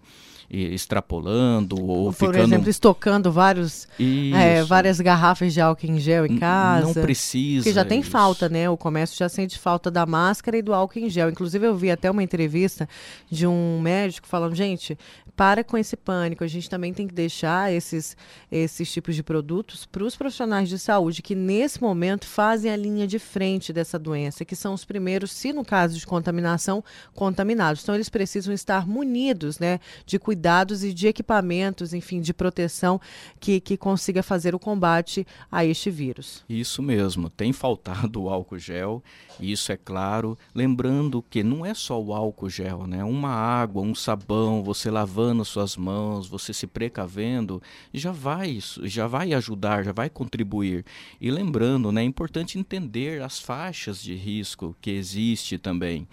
extrapolando ou, ou por ficando... exemplo estocando vários é, várias garrafas de álcool em gel em casa não precisa porque já tem isso. falta né o comércio já sente falta da máscara e do álcool em gel inclusive eu vi até uma entrevista de um médico falando gente para com esse pânico a gente também tem que deixar esses esses tipos de produtos para os profissionais de saúde que nesse momento fazem a linha de frente dessa doença que são os primeiros se no caso de contaminação contaminados então eles precisam estar munidos né de cuidado cuidados e de equipamentos, enfim, de proteção que, que consiga fazer o combate a este vírus. Isso mesmo, tem faltado o álcool gel, isso é claro. Lembrando que não é só o álcool gel, né? Uma água, um sabão, você lavando suas mãos, você se precavendo, já vai, já vai ajudar, já vai contribuir. E lembrando, né, é importante entender as faixas de risco que existe também.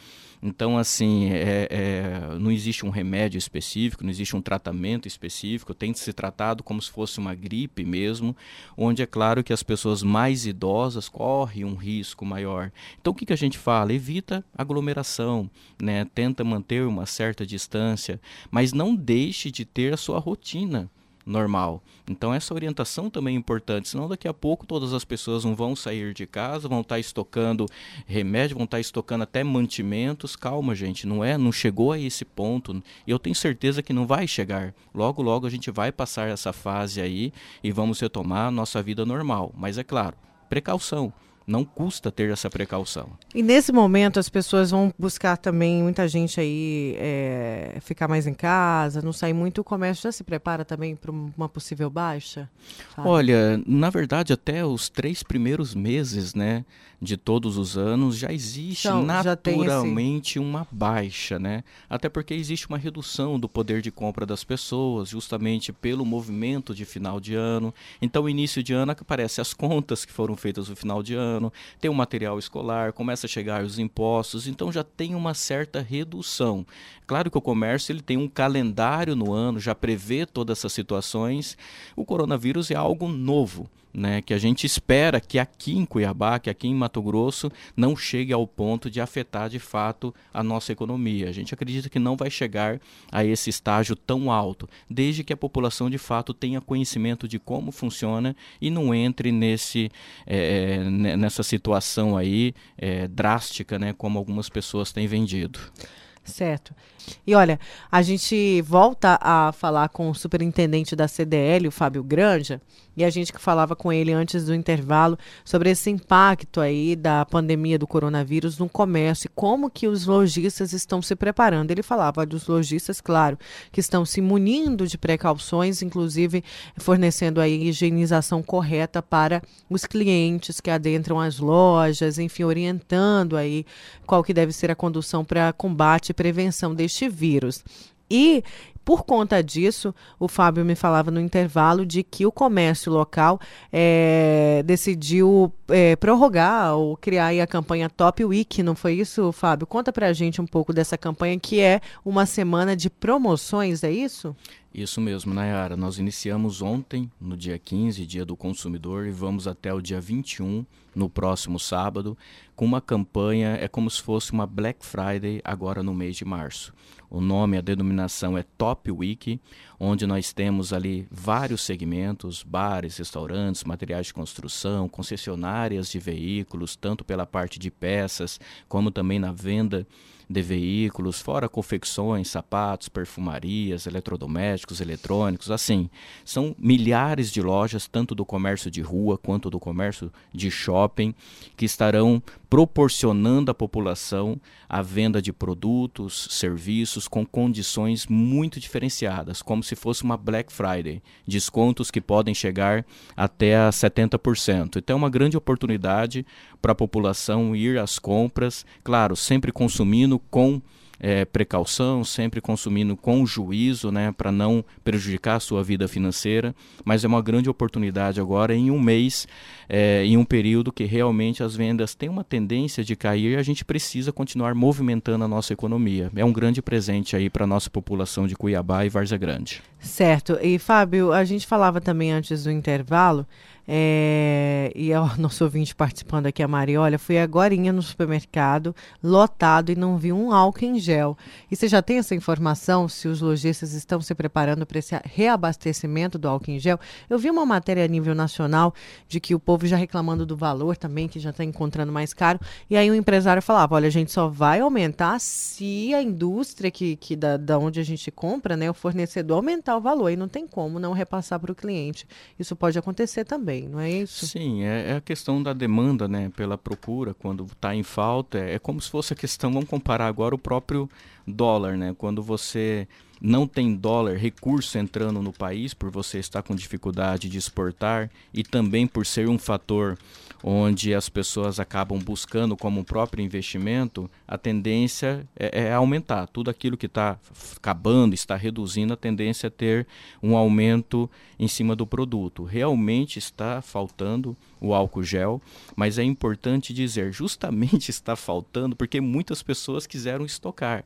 Então, assim, é, é, não existe um remédio específico, não existe um tratamento específico, tem de ser tratado como se fosse uma gripe mesmo, onde é claro que as pessoas mais idosas correm um risco maior. Então, o que, que a gente fala? Evita aglomeração, né? tenta manter uma certa distância, mas não deixe de ter a sua rotina normal. Então essa orientação também é importante, senão daqui a pouco todas as pessoas não vão sair de casa, vão estar estocando remédio, vão estar estocando até mantimentos. Calma, gente, não é, não chegou a esse ponto. Eu tenho certeza que não vai chegar. Logo, logo a gente vai passar essa fase aí e vamos retomar a nossa vida normal. Mas é claro, precaução não custa ter essa precaução. E nesse momento as pessoas vão buscar também, muita gente aí é, ficar mais em casa, não sair muito, o comércio já se prepara também para uma possível baixa? Sabe? Olha, na verdade até os três primeiros meses, né, de todos os anos já existe então, naturalmente já esse... uma baixa, né? Até porque existe uma redução do poder de compra das pessoas, justamente pelo movimento de final de ano. Então, início de ano aparece as contas que foram feitas no final de ano ano, tem o material escolar, começa a chegar os impostos, então já tem uma certa redução. Claro que o comércio ele tem um calendário no ano, já prevê todas essas situações. O coronavírus é algo novo né, que a gente espera que aqui em Cuiabá, que aqui em Mato Grosso, não chegue ao ponto de afetar de fato a nossa economia. A gente acredita que não vai chegar a esse estágio tão alto, desde que a população de fato tenha conhecimento de como funciona e não entre nesse, é, nessa situação aí é, drástica, né, como algumas pessoas têm vendido. Certo. E olha, a gente volta a falar com o superintendente da CDL, o Fábio Granja, e a gente que falava com ele antes do intervalo sobre esse impacto aí da pandemia do coronavírus no comércio e como que os lojistas estão se preparando. Ele falava dos lojistas, claro, que estão se munindo de precauções, inclusive fornecendo aí higienização correta para os clientes que adentram as lojas, enfim, orientando aí qual que deve ser a condução para combate prevenção deste este vírus. E por conta disso, o Fábio me falava no intervalo de que o comércio local é, decidiu é, prorrogar ou criar a campanha Top Week, não foi isso, Fábio? Conta pra gente um pouco dessa campanha que é uma semana de promoções, é isso? Isso mesmo, Nayara. Nós iniciamos ontem, no dia 15, dia do consumidor, e vamos até o dia 21, no próximo sábado, com uma campanha, é como se fosse uma Black Friday agora no mês de março O nome, a denominação é Top Week, onde nós temos ali vários segmentos, bares, restaurantes, materiais de construção, concessionárias de veículos, tanto pela parte de peças como também na venda de veículos, fora confecções, sapatos, perfumarias, eletrodomésticos, eletrônicos, assim. São milhares de lojas, tanto do comércio de rua quanto do comércio de shopping, que estarão proporcionando à população a venda de produtos, serviços com condições muito diferenciadas, como se fosse uma Black Friday, descontos que podem chegar até a 70%. Então é uma grande oportunidade para a população ir às compras, claro, sempre consumindo com é, precaução, sempre consumindo com juízo, né, para não prejudicar a sua vida financeira, mas é uma grande oportunidade agora em um mês, é, em um período que realmente as vendas têm uma tendência de cair e a gente precisa continuar movimentando a nossa economia. É um grande presente aí para a nossa população de Cuiabá e Várzea Grande. Certo. E Fábio, a gente falava também antes do intervalo é, e o nosso ouvinte participando aqui, a Maria, olha, fui agora no supermercado, lotado e não vi um álcool em gel. E você já tem essa informação se os lojistas estão se preparando para esse reabastecimento do álcool em gel? Eu vi uma matéria a nível nacional de que o povo já reclamando do valor também, que já está encontrando mais caro. E aí o empresário falava: olha, a gente só vai aumentar se a indústria que, que da, da onde a gente compra, né, o fornecedor aumentar o valor. E não tem como não repassar para o cliente. Isso pode acontecer também também, não é isso? Sim, é, é a questão da demanda né, pela procura, quando está em falta, é, é como se fosse a questão, vamos comparar agora o próprio dólar, né? Quando você não tem dólar, recurso entrando no país, por você estar com dificuldade de exportar e também por ser um fator onde as pessoas acabam buscando como próprio investimento, a tendência é, é aumentar. Tudo aquilo que está acabando, está reduzindo, a tendência é ter um aumento em cima do produto. Realmente está faltando o álcool gel, mas é importante dizer, justamente está faltando porque muitas pessoas quiseram estocar.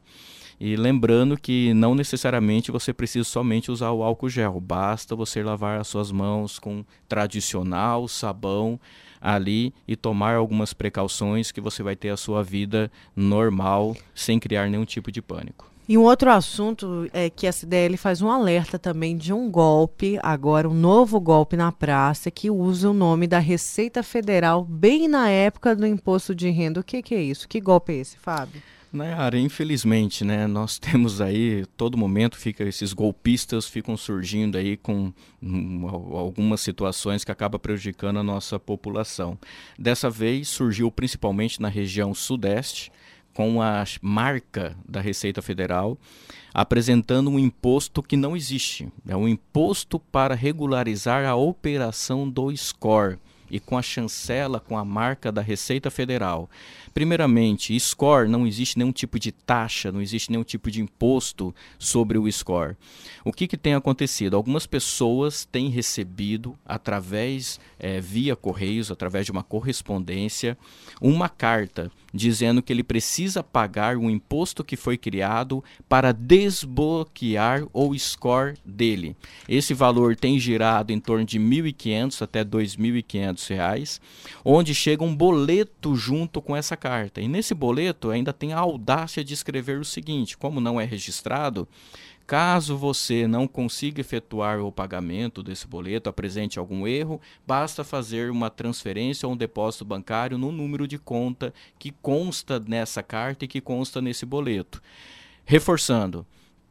E lembrando que não necessariamente você precisa somente usar o álcool gel, basta você lavar as suas mãos com tradicional sabão ali e tomar algumas precauções que você vai ter a sua vida normal sem criar nenhum tipo de pânico. E um outro assunto é que a CDL faz um alerta também de um golpe, agora um novo golpe na praça, que usa o nome da Receita Federal bem na época do imposto de renda. O que, que é isso? Que golpe é esse, Fábio? Nayara, infelizmente, né, nós temos aí, todo momento fica esses golpistas ficam surgindo aí com um, algumas situações que acabam prejudicando a nossa população. Dessa vez surgiu principalmente na região sudeste, com a marca da Receita Federal, apresentando um imposto que não existe. É um imposto para regularizar a operação do score e com a chancela, com a marca da Receita Federal. Primeiramente, score não existe nenhum tipo de taxa, não existe nenhum tipo de imposto sobre o score. O que, que tem acontecido? Algumas pessoas têm recebido, através, é, via correios, através de uma correspondência, uma carta dizendo que ele precisa pagar um imposto que foi criado para desbloquear o score dele. Esse valor tem girado em torno de R$ 1.500 até R$ 2.500, onde chega um boleto junto com essa carta. E nesse boleto ainda tem a audácia de escrever o seguinte: como não é registrado, Caso você não consiga efetuar o pagamento desse boleto, apresente algum erro, basta fazer uma transferência ou um depósito bancário no número de conta que consta nessa carta e que consta nesse boleto. Reforçando,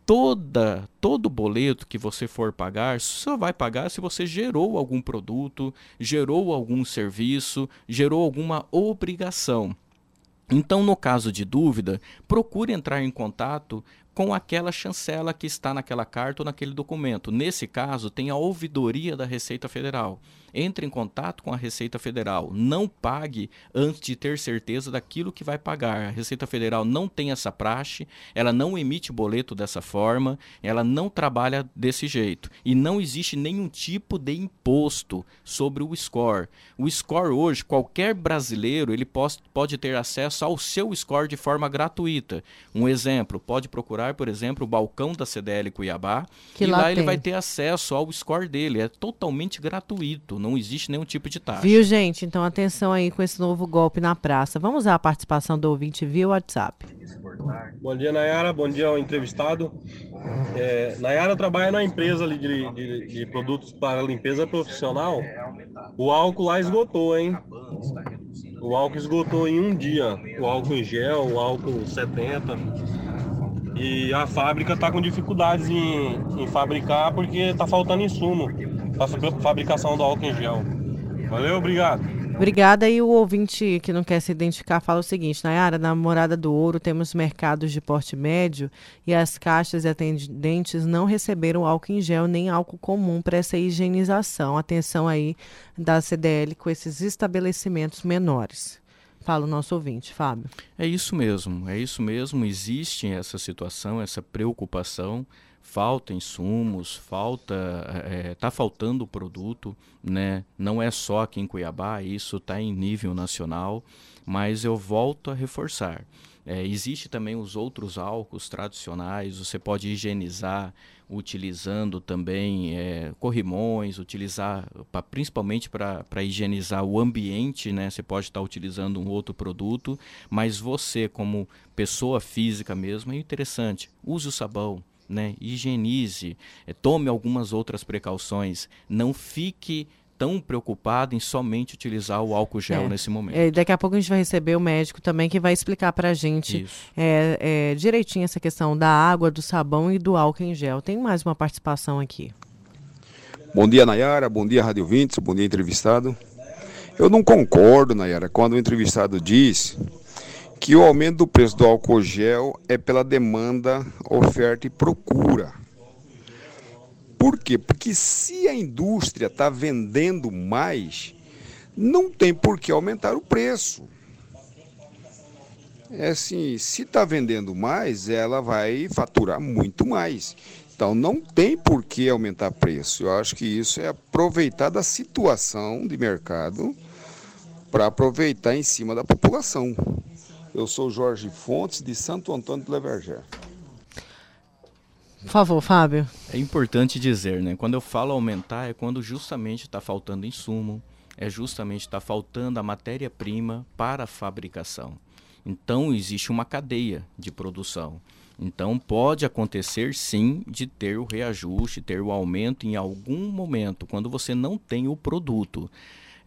toda todo boleto que você for pagar, só vai pagar se você gerou algum produto, gerou algum serviço, gerou alguma obrigação. Então, no caso de dúvida, procure entrar em contato com aquela chancela que está naquela carta ou naquele documento. Nesse caso, tem a ouvidoria da Receita Federal entre em contato com a Receita Federal. Não pague antes de ter certeza daquilo que vai pagar. A Receita Federal não tem essa praxe, ela não emite boleto dessa forma, ela não trabalha desse jeito. E não existe nenhum tipo de imposto sobre o score. O score hoje, qualquer brasileiro, ele pode ter acesso ao seu score de forma gratuita. Um exemplo, pode procurar, por exemplo, o balcão da CDL Cuiabá, que e lá, lá ele vai ter acesso ao score dele. É totalmente gratuito não existe nenhum tipo de taxa. Viu, gente? Então atenção aí com esse novo golpe na praça. Vamos à participação do ouvinte via WhatsApp. Bom dia, Nayara. Bom dia ao entrevistado. É, Nayara trabalha na empresa ali de, de, de, produtos para limpeza profissional. O álcool lá esgotou, hein? O álcool esgotou em um dia. O álcool em gel, o álcool 70. E a fábrica está com dificuldades em, em fabricar porque está faltando insumo para fabricação do álcool em gel. Valeu, obrigado. Obrigada. E o ouvinte que não quer se identificar fala o seguinte: Nayara, na Morada do Ouro temos mercados de porte médio e as caixas e atendentes não receberam álcool em gel nem álcool comum para essa higienização. Atenção aí da CDL com esses estabelecimentos menores. Fala o nosso ouvinte, Fábio. É isso mesmo, é isso mesmo. Existe essa situação, essa preocupação falta insumos, falta é, tá faltando produto, né? Não é só aqui em Cuiabá, isso está em nível nacional, mas eu volto a reforçar. É, existe também os outros álcools tradicionais, você pode higienizar utilizando também é, corrimões, utilizar pra, principalmente para higienizar o ambiente, né? Você pode estar tá utilizando um outro produto, mas você como pessoa física mesmo é interessante. Use o sabão, né? higienize, é, tome algumas outras precauções, não fique tão preocupado em somente utilizar o álcool gel é. nesse momento. É, daqui a pouco a gente vai receber o médico também que vai explicar para a gente é, é, direitinho essa questão da água, do sabão e do álcool em gel. Tem mais uma participação aqui. Bom dia, Nayara. Bom dia, Rádio Vintes. Bom dia, entrevistado. Eu não concordo, Nayara, quando o entrevistado diz que o aumento do preço do álcool gel é pela demanda, oferta e procura. Por quê? Porque se a indústria está vendendo mais, não tem por que aumentar o preço. É assim, se está vendendo mais, ela vai faturar muito mais. Então não tem por que aumentar preço. Eu acho que isso é aproveitar da situação de mercado para aproveitar em cima da população. Eu sou Jorge Fontes, de Santo Antônio de Leverger. Por favor, Fábio. É importante dizer, né? Quando eu falo aumentar, é quando justamente está faltando insumo, é justamente está faltando a matéria-prima para a fabricação. Então, existe uma cadeia de produção. Então, pode acontecer sim de ter o reajuste, ter o aumento em algum momento, quando você não tem o produto.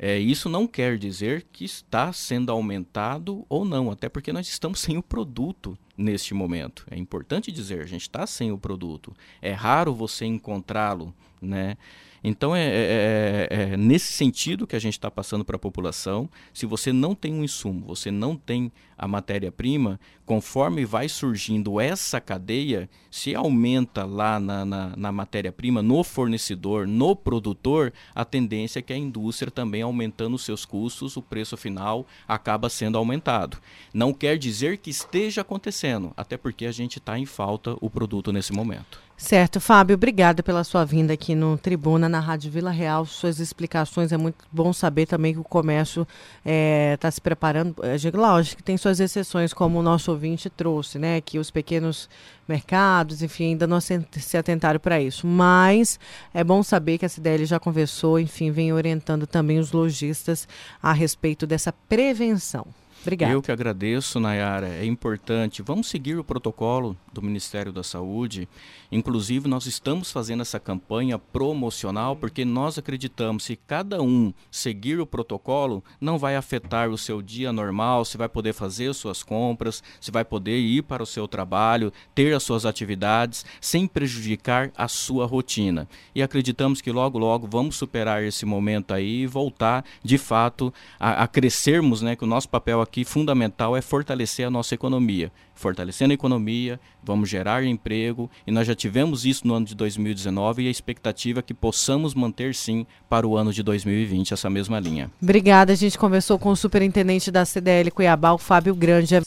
É, isso não quer dizer que está sendo aumentado ou não, até porque nós estamos sem o produto neste momento. É importante dizer, a gente está sem o produto. É raro você encontrá-lo, né? Então é, é, é, é, nesse sentido que a gente está passando para a população. Se você não tem um insumo, você não tem a matéria-prima, conforme vai surgindo essa cadeia, se aumenta lá na, na, na matéria-prima, no fornecedor, no produtor, a tendência é que a indústria também aumentando os seus custos, o preço final acaba sendo aumentado. Não quer dizer que esteja acontecendo, até porque a gente está em falta o produto nesse momento. Certo, Fábio, obrigada pela sua vinda aqui no Tribuna, na Rádio Vila Real. Suas explicações, é muito bom saber também que o comércio está é, tá se preparando. É, lógico que tem suas exceções, como o nosso ouvinte trouxe, né? Que os pequenos mercados, enfim, ainda não se atentaram para isso. Mas é bom saber que a CDL já conversou, enfim, vem orientando também os lojistas a respeito dessa prevenção. Obrigada. Eu que agradeço, Nayara. É importante. Vamos seguir o protocolo do Ministério da Saúde. Inclusive, nós estamos fazendo essa campanha promocional porque nós acreditamos que cada um seguir o protocolo não vai afetar o seu dia normal, você vai poder fazer suas compras, você vai poder ir para o seu trabalho, ter as suas atividades sem prejudicar a sua rotina. E acreditamos que logo, logo vamos superar esse momento aí e voltar, de fato, a, a crescermos, né? Que o nosso papel aqui fundamental é fortalecer a nossa economia fortalecendo a economia, vamos gerar emprego e nós já tivemos isso no ano de 2019 e a expectativa é que possamos manter sim para o ano de 2020 essa mesma linha. Obrigada, a gente conversou com o superintendente da CDL Cuiabá, o Fábio Grande.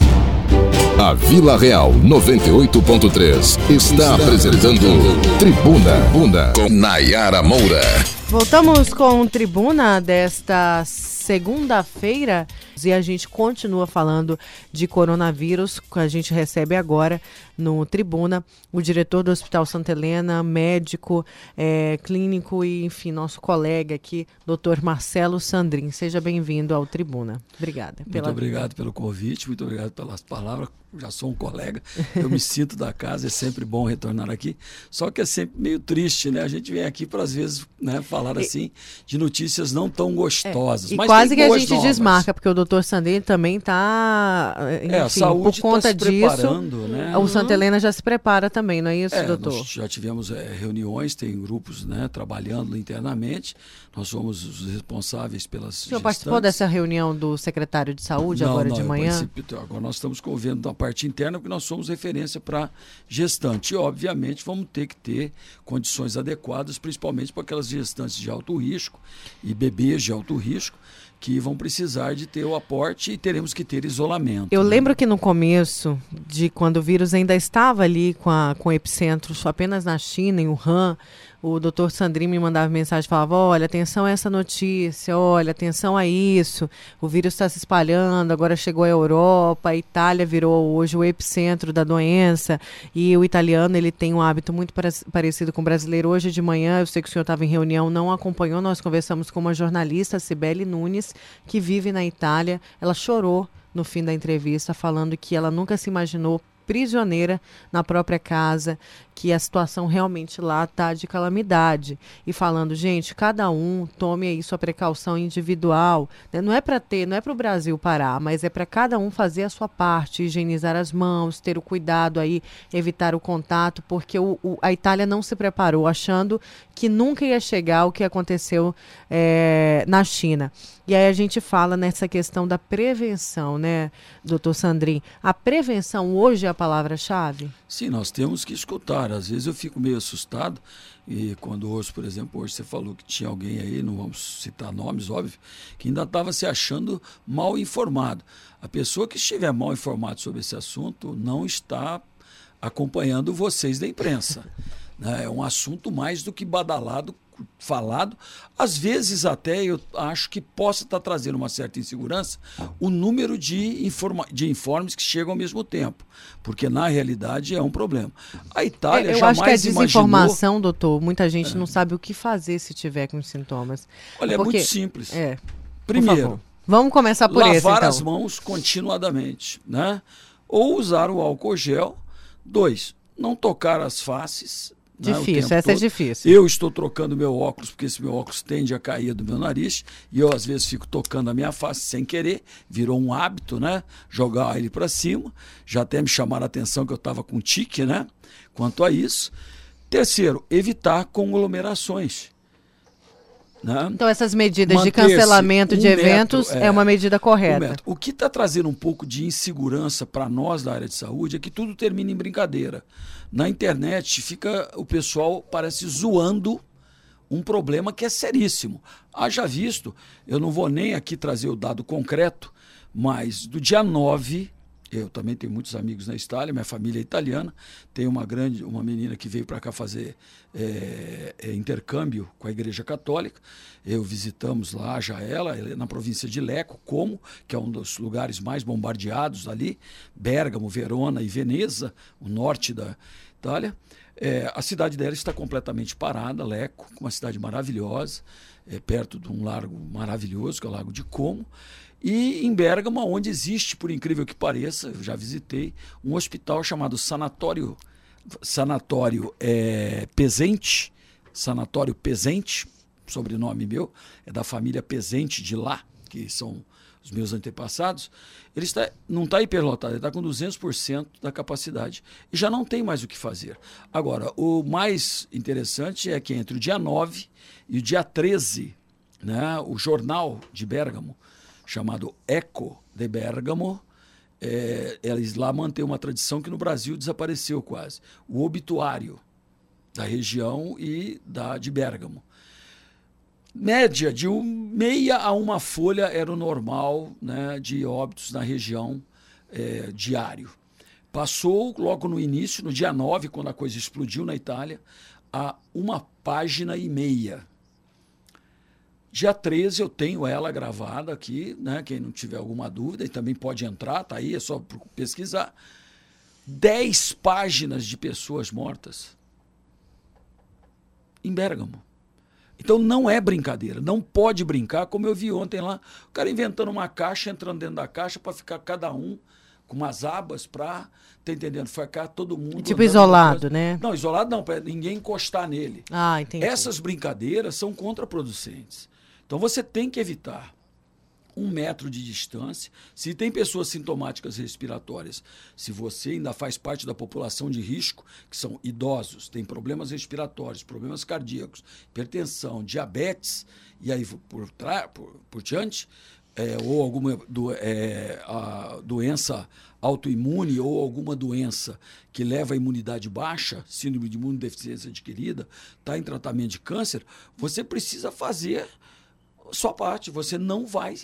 A Vila Real 98.3 está apresentando Tribuna Bunda com Nayara Moura. Voltamos com Tribuna desta segunda-feira e a gente continua falando de coronavírus. A gente recebe agora no Tribuna, o diretor do Hospital Santa Helena, médico, é, clínico e, enfim, nosso colega aqui, doutor Marcelo Sandrin. Seja bem-vindo ao Tribuna. Obrigada. Muito obrigado pelo convite, muito obrigado pelas palavras já sou um colega, eu me sinto da casa, é sempre bom retornar aqui. Só que é sempre meio triste, né? A gente vem aqui para, às vezes, né, falar assim de notícias não tão gostosas. É, e quase que a gente novas. desmarca, porque o doutor Sandrini também está. É, a saúde por conta tá disso. Né? O Santa Helena já se prepara também, não é isso, é, doutor? Nós já tivemos é, reuniões, tem grupos né, trabalhando internamente. Nós somos os responsáveis pelas. O senhor gestantes. participou dessa reunião do secretário de saúde não, agora não, de manhã? Agora nós estamos convendo da parte interna, porque nós somos referência para gestante. E, obviamente, vamos ter que ter condições adequadas, principalmente para aquelas gestantes de alto risco e bebês de alto risco, que vão precisar de ter o aporte e teremos que ter isolamento. Eu né? lembro que no começo, de quando o vírus ainda estava ali com, a, com o epicentro apenas na China, em Wuhan, o doutor Sandrinho me mandava mensagem, falava, olha, atenção a essa notícia, olha, atenção a isso, o vírus está se espalhando, agora chegou à Europa, a Itália virou hoje o epicentro da doença, e o italiano, ele tem um hábito muito parecido com o brasileiro. Hoje de manhã, eu sei que o senhor estava em reunião, não acompanhou, nós conversamos com uma jornalista, Cibele Nunes, que vive na Itália, ela chorou no fim da entrevista, falando que ela nunca se imaginou prisioneira na própria casa, que a situação realmente lá está de calamidade. E falando, gente, cada um tome aí sua precaução individual. Né? Não é para ter, não é para o Brasil parar, mas é para cada um fazer a sua parte, higienizar as mãos, ter o cuidado aí, evitar o contato, porque o, o, a Itália não se preparou, achando que nunca ia chegar o que aconteceu é, na China. E aí a gente fala nessa questão da prevenção, né, doutor Sandrin? A prevenção hoje é a palavra-chave? Sim, nós temos que escutar. Às vezes eu fico meio assustado e quando hoje, por exemplo, hoje você falou que tinha alguém aí, não vamos citar nomes, óbvio, que ainda estava se achando mal informado. A pessoa que estiver mal informada sobre esse assunto não está acompanhando vocês da imprensa. Né? É um assunto mais do que badalado falado, às vezes até eu acho que possa estar trazendo uma certa insegurança o número de, informa de informes que chegam ao mesmo tempo, porque na realidade é um problema. A Itália é, eu jamais acho que a desinformação, imaginou... doutor, muita gente é. não sabe o que fazer se tiver com sintomas. Olha, porque... é muito simples. É. Primeiro, vamos começar por lavar esse, então. as mãos continuadamente, né? Ou usar o álcool gel. Dois, não tocar as faces né, difícil, essa é todo. é difícil. Eu estou trocando meu óculos, porque esse meu óculos tende a cair do meu nariz, e eu às vezes fico tocando a minha face sem querer, virou um hábito, né? Jogar ele para cima. Já até me chamaram a atenção que eu estava com tique, né? Quanto a isso. Terceiro, evitar conglomerações. Né? Então, essas medidas de cancelamento um de eventos metro, é, é, uma medida correta. Um o que está trazendo um pouco de insegurança para nós da área de saúde é que tudo termina em brincadeira. Na internet fica o pessoal parece zoando um problema que é seríssimo. Haja visto, eu não vou nem aqui trazer o dado concreto, mas do dia 9 eu também tenho muitos amigos na Itália, minha família é italiana. Tem uma grande, uma menina que veio para cá fazer é, é, intercâmbio com a Igreja Católica. Eu visitamos lá já ela, é na província de Leco, como que é um dos lugares mais bombardeados ali, Bergamo, Verona e Veneza, o norte da Itália. É, a cidade dela está completamente parada, Leco, uma cidade maravilhosa, é, perto de um lago maravilhoso, que é o Lago de Como. E em Bergamo, onde existe, por incrível que pareça, eu já visitei, um hospital chamado Sanatório Sanatório é, Pesente, Sanatório Pesente, sobrenome meu, é da família Pesente de lá, que são os meus antepassados, ele está, não está hiperlotado, ele está com 200% da capacidade. E já não tem mais o que fazer. Agora, o mais interessante é que entre o dia 9 e o dia 13, né, o jornal de Bergamo, chamado Eco de Bergamo. É, eles lá mantêm uma tradição que no Brasil desapareceu quase. O obituário da região e da de Bergamo. Média de um, meia a uma folha era o normal né, de óbitos na região é, diário. Passou logo no início, no dia 9, quando a coisa explodiu na Itália, a uma página e meia Dia 13 eu tenho ela gravada aqui, né? Quem não tiver alguma dúvida, e também pode entrar, tá aí, é só pesquisar. 10 páginas de pessoas mortas em Bergamo. Então não é brincadeira, não pode brincar, como eu vi ontem lá, o cara inventando uma caixa, entrando dentro da caixa para ficar cada um com umas abas para, tá entendendo? Ficar todo mundo. Tipo isolado, né? Não, isolado não, para ninguém encostar nele. Ah, entendi. Essas brincadeiras são contraproducentes. Então você tem que evitar um metro de distância. Se tem pessoas sintomáticas respiratórias, se você ainda faz parte da população de risco, que são idosos, tem problemas respiratórios, problemas cardíacos, hipertensão, diabetes, e aí por, por, por diante, é, ou alguma do, é, doença autoimune ou alguma doença que leva a imunidade baixa, síndrome de imunodeficiência adquirida, está em tratamento de câncer, você precisa fazer sua parte. Você não vai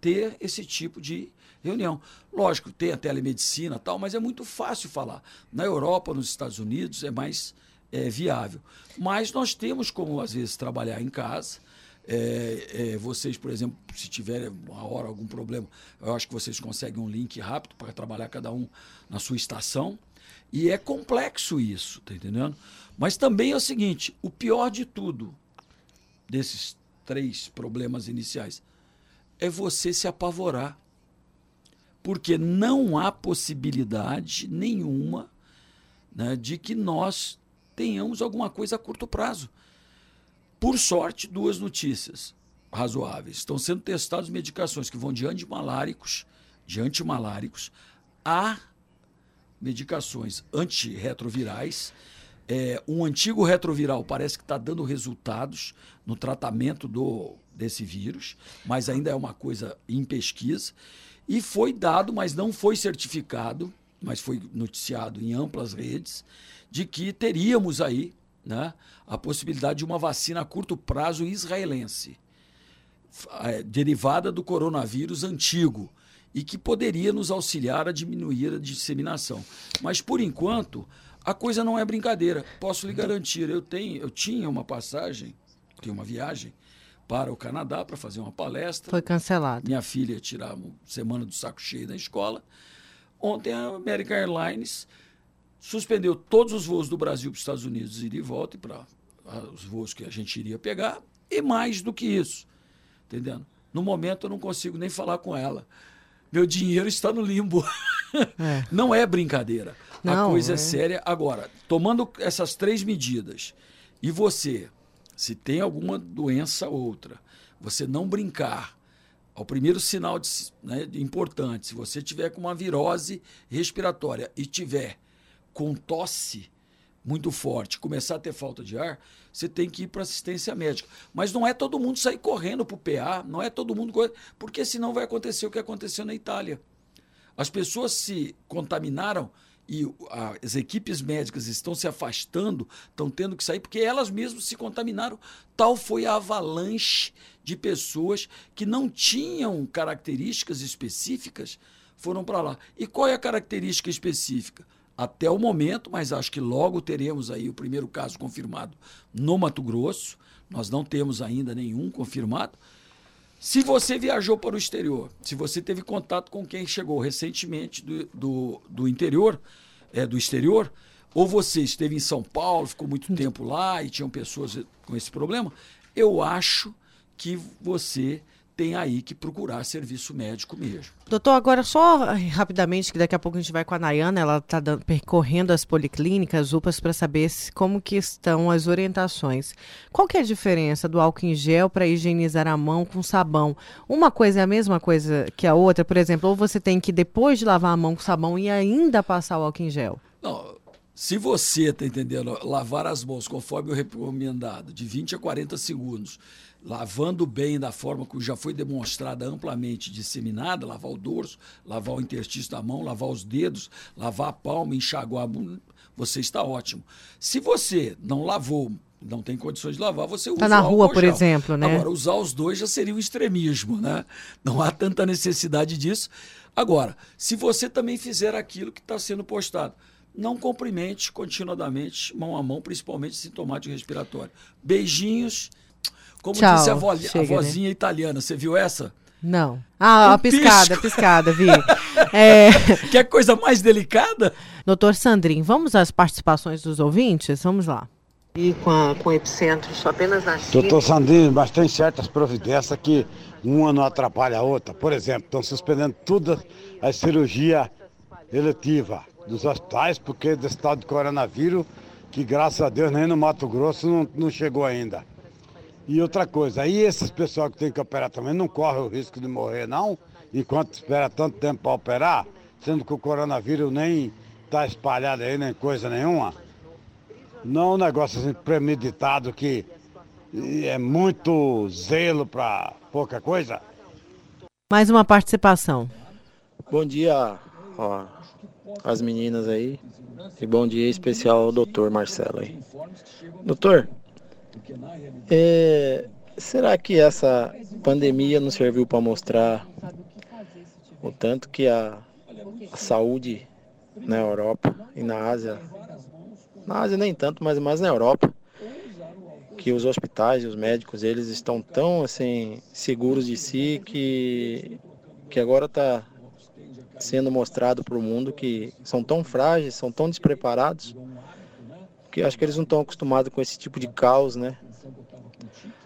ter esse tipo de reunião. Lógico, tem a telemedicina tal, mas é muito fácil falar. Na Europa, nos Estados Unidos, é mais é, viável. Mas nós temos como, às vezes, trabalhar em casa. É, é, vocês, por exemplo, se tiverem uma hora algum problema, eu acho que vocês conseguem um link rápido para trabalhar cada um na sua estação. E é complexo isso, tá entendendo? Mas também é o seguinte: o pior de tudo, desses três problemas iniciais, é você se apavorar. Porque não há possibilidade nenhuma né, de que nós tenhamos alguma coisa a curto prazo. Por sorte, duas notícias razoáveis. Estão sendo testadas medicações que vão de antimaláricos, de antimaláricos a medicações antirretrovirais. É, um antigo retroviral parece que está dando resultados no tratamento do, desse vírus, mas ainda é uma coisa em pesquisa. E foi dado, mas não foi certificado, mas foi noticiado em amplas redes, de que teríamos aí né, a possibilidade de uma vacina a curto prazo israelense, é, derivada do coronavírus antigo, e que poderia nos auxiliar a diminuir a disseminação. Mas, por enquanto, a coisa não é brincadeira. Posso lhe garantir, eu, tenho, eu tinha uma passagem, tinha uma viagem, para o Canadá para fazer uma palestra. Foi cancelado. Minha filha ia tirar uma semana do saco cheio da escola. Ontem a American Airlines suspendeu todos os voos do Brasil para os Estados Unidos e de volta para os voos que a gente iria pegar e mais do que isso, entendendo? No momento eu não consigo nem falar com ela. Meu dinheiro está no limbo. É. Não é brincadeira. Não, a coisa é. é séria. Agora, tomando essas três medidas e você se tem alguma doença ou outra, você não brincar. Ao primeiro sinal de, né, importante, se você tiver com uma virose respiratória e tiver com tosse muito forte, começar a ter falta de ar, você tem que ir para assistência médica. Mas não é todo mundo sair correndo para o PA, não é todo mundo correndo, porque senão vai acontecer o que aconteceu na Itália. As pessoas se contaminaram e as equipes médicas estão se afastando, estão tendo que sair, porque elas mesmas se contaminaram. Tal foi a avalanche de pessoas que não tinham características específicas, foram para lá. E qual é a característica específica? Até o momento, mas acho que logo teremos aí o primeiro caso confirmado no Mato Grosso. Nós não temos ainda nenhum confirmado. Se você viajou para o exterior, se você teve contato com quem chegou recentemente do, do, do interior, é, do exterior, ou você esteve em São Paulo, ficou muito tempo lá e tinham pessoas com esse problema, eu acho que você tem aí que procurar serviço médico mesmo. Doutor, agora só eh, rapidamente, que daqui a pouco a gente vai com a Nayana, ela está percorrendo as policlínicas, UPAs, para saber se, como que estão as orientações. Qual que é a diferença do álcool em gel para higienizar a mão com sabão? Uma coisa é a mesma coisa que a outra? Por exemplo, ou você tem que, depois de lavar a mão com sabão, e ainda passar o álcool em gel? Não, se você está entendendo, lavar as mãos conforme o recomendado, de 20 a 40 segundos, lavando bem da forma que já foi demonstrada amplamente disseminada, lavar o dorso, lavar o interstício da mão, lavar os dedos, lavar a palma, enxaguar a mão, você está ótimo. Se você não lavou, não tem condições de lavar, você usa Está na rua, por exemplo, né? Agora, usar os dois já seria um extremismo, né? Não há tanta necessidade disso. Agora, se você também fizer aquilo que está sendo postado, não cumprimente continuadamente, mão a mão, principalmente sintomático respiratório. Beijinhos. Como Tchau. disse a, vo Chega, a vozinha né? italiana, você viu essa? Não. Ah, a piscada, pisco. piscada, vi. é... Quer coisa mais delicada? Doutor Sandrin, vamos às participações dos ouvintes? Vamos lá. E com, a, com o epicentro só apenas na China. Doutor Sandrin, mas tem certas providências que uma não atrapalha a outra. Por exemplo, estão suspendendo toda a cirurgia eletiva dos hospitais, porque desse tal de coronavírus, que graças a Deus nem no Mato Grosso não, não chegou ainda. E outra coisa, aí esses pessoal que tem que operar também não corre o risco de morrer, não? Enquanto espera tanto tempo para operar, sendo que o coronavírus nem está espalhado aí, nem coisa nenhuma. Não um negócio assim premeditado que é muito zelo para pouca coisa. Mais uma participação. Bom dia, ó, as meninas aí. E bom dia especial ao doutor Marcelo aí. Doutor, é, será que essa pandemia não serviu para mostrar o tanto que a, a, saúde na Europa e na Ásia, na Ásia nem tanto, mas mais na Europa, que os hospitais e os médicos eles estão tão assim seguros de si que que agora está sendo mostrado para o mundo que são tão frágeis, são tão despreparados acho que eles não estão acostumados com esse tipo de caos, né?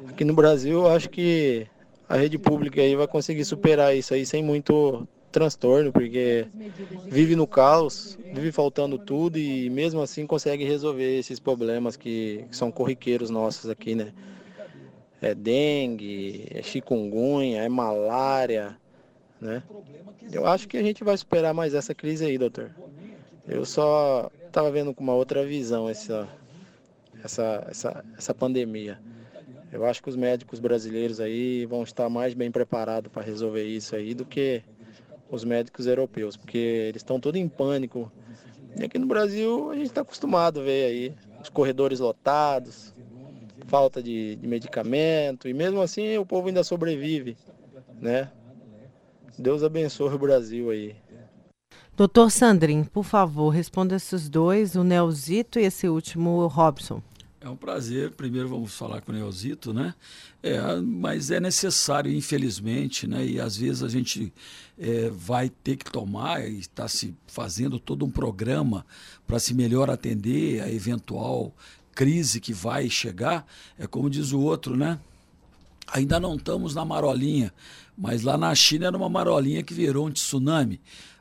Aqui no Brasil, acho que a rede pública aí vai conseguir superar isso aí sem muito transtorno, porque vive no caos, vive faltando tudo e mesmo assim consegue resolver esses problemas que são corriqueiros nossos aqui, né? É dengue, é chikungunya, é malária, né? Eu acho que a gente vai superar mais essa crise aí, doutor. Eu só estava vendo com uma outra visão essa, essa, essa, essa pandemia. Eu acho que os médicos brasileiros aí vão estar mais bem preparados para resolver isso aí do que os médicos europeus, porque eles estão todos em pânico. E aqui no Brasil a gente está acostumado a ver aí os corredores lotados, falta de, de medicamento, e mesmo assim o povo ainda sobrevive, né? Deus abençoe o Brasil aí. Doutor Sandrin, por favor, responda esses dois, o Neozito e esse último, o Robson. É um prazer. Primeiro vamos falar com o Neozito, né? É, mas é necessário, infelizmente, né? E às vezes a gente é, vai ter que tomar e está se fazendo todo um programa para se melhor atender a eventual crise que vai chegar. É como diz o outro, né? Ainda não estamos na marolinha, mas lá na China era uma marolinha que virou um tsunami.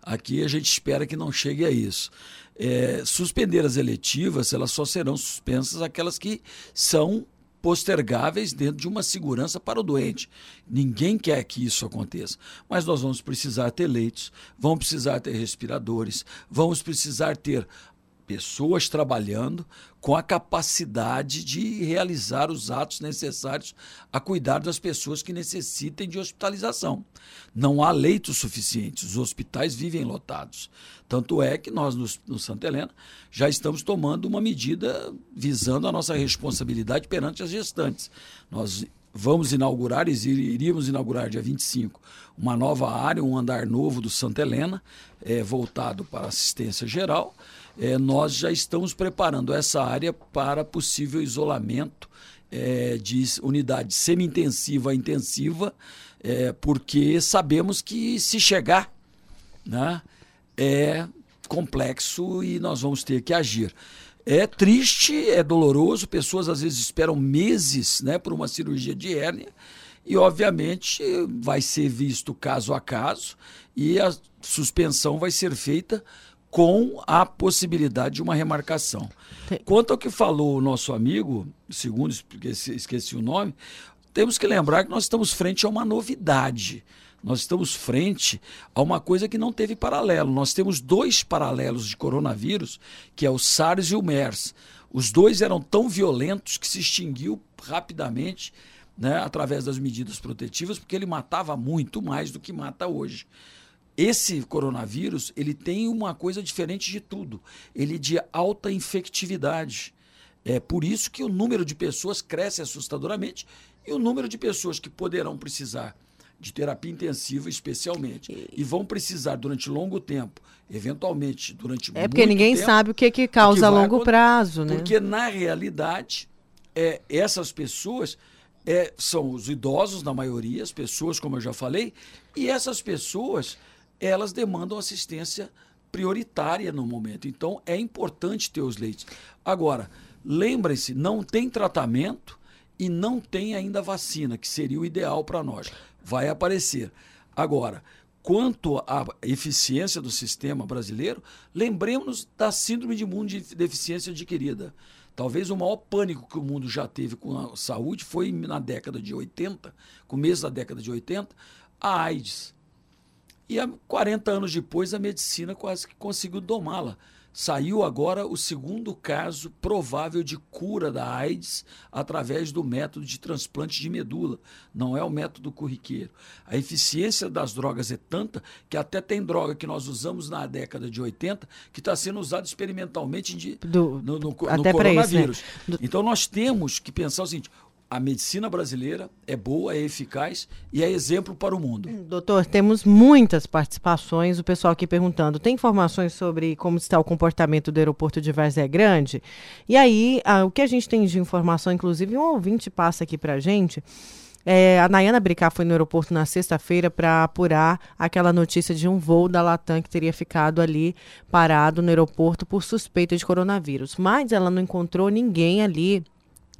Aqui a gente espera que não chegue a isso. É, suspender as eletivas, elas só serão suspensas aquelas que são postergáveis dentro de uma segurança para o doente. Ninguém quer que isso aconteça, mas nós vamos precisar ter leitos, vamos precisar ter respiradores, vamos precisar ter pessoas trabalhando com a capacidade de realizar os atos necessários a cuidar das pessoas que necessitem de hospitalização. Não há leitos suficientes, os hospitais vivem lotados. Tanto é que nós, no, no Santa Helena, já estamos tomando uma medida visando a nossa responsabilidade perante as gestantes. Nós vamos inaugurar, iríamos inaugurar dia 25, uma nova área, um andar novo do Santa Helena, é, voltado para assistência geral é, nós já estamos preparando essa área para possível isolamento é, de unidade semi-intensiva a intensiva, é, porque sabemos que se chegar né, é complexo e nós vamos ter que agir. É triste, é doloroso, pessoas às vezes esperam meses né, por uma cirurgia de hérnia e, obviamente, vai ser visto caso a caso e a suspensão vai ser feita com a possibilidade de uma remarcação. Quanto ao que falou o nosso amigo, segundo esqueci, esqueci o nome, temos que lembrar que nós estamos frente a uma novidade. Nós estamos frente a uma coisa que não teve paralelo. Nós temos dois paralelos de coronavírus, que é o SARS e o MERS. Os dois eram tão violentos que se extinguiu rapidamente né, através das medidas protetivas, porque ele matava muito mais do que mata hoje. Esse coronavírus, ele tem uma coisa diferente de tudo. Ele é de alta infectividade. É por isso que o número de pessoas cresce assustadoramente e o número de pessoas que poderão precisar de terapia intensiva, especialmente, e vão precisar durante longo tempo, eventualmente durante É porque ninguém tempo, sabe o que, que causa a longo prazo, né? Porque na realidade, é, essas pessoas é, são os idosos, na maioria, as pessoas, como eu já falei, e essas pessoas, elas demandam assistência prioritária no momento. Então, é importante ter os leitos. Agora, lembrem-se, não tem tratamento e não tem ainda vacina, que seria o ideal para nós. Vai aparecer. Agora, quanto à eficiência do sistema brasileiro, lembremos da síndrome de imunodeficiência adquirida. Talvez o maior pânico que o mundo já teve com a saúde foi na década de 80, começo da década de 80, a AIDS. E há 40 anos depois, a medicina quase que conseguiu domá-la. Saiu agora o segundo caso provável de cura da AIDS através do método de transplante de medula. Não é o método corriqueiro. A eficiência das drogas é tanta que até tem droga que nós usamos na década de 80 que está sendo usada experimentalmente de, do, no, no, no coronavírus. Isso, né? Então nós temos que pensar o seguinte: a medicina brasileira é boa, é eficaz e é exemplo para o mundo. Doutor, temos muitas participações. O pessoal aqui perguntando: tem informações sobre como está o comportamento do aeroporto de Várzea Grande? E aí, a, o que a gente tem de informação, inclusive, um ouvinte passa aqui para a gente. É, a Nayana Bricá foi no aeroporto na sexta-feira para apurar aquela notícia de um voo da Latam que teria ficado ali parado no aeroporto por suspeita de coronavírus. Mas ela não encontrou ninguém ali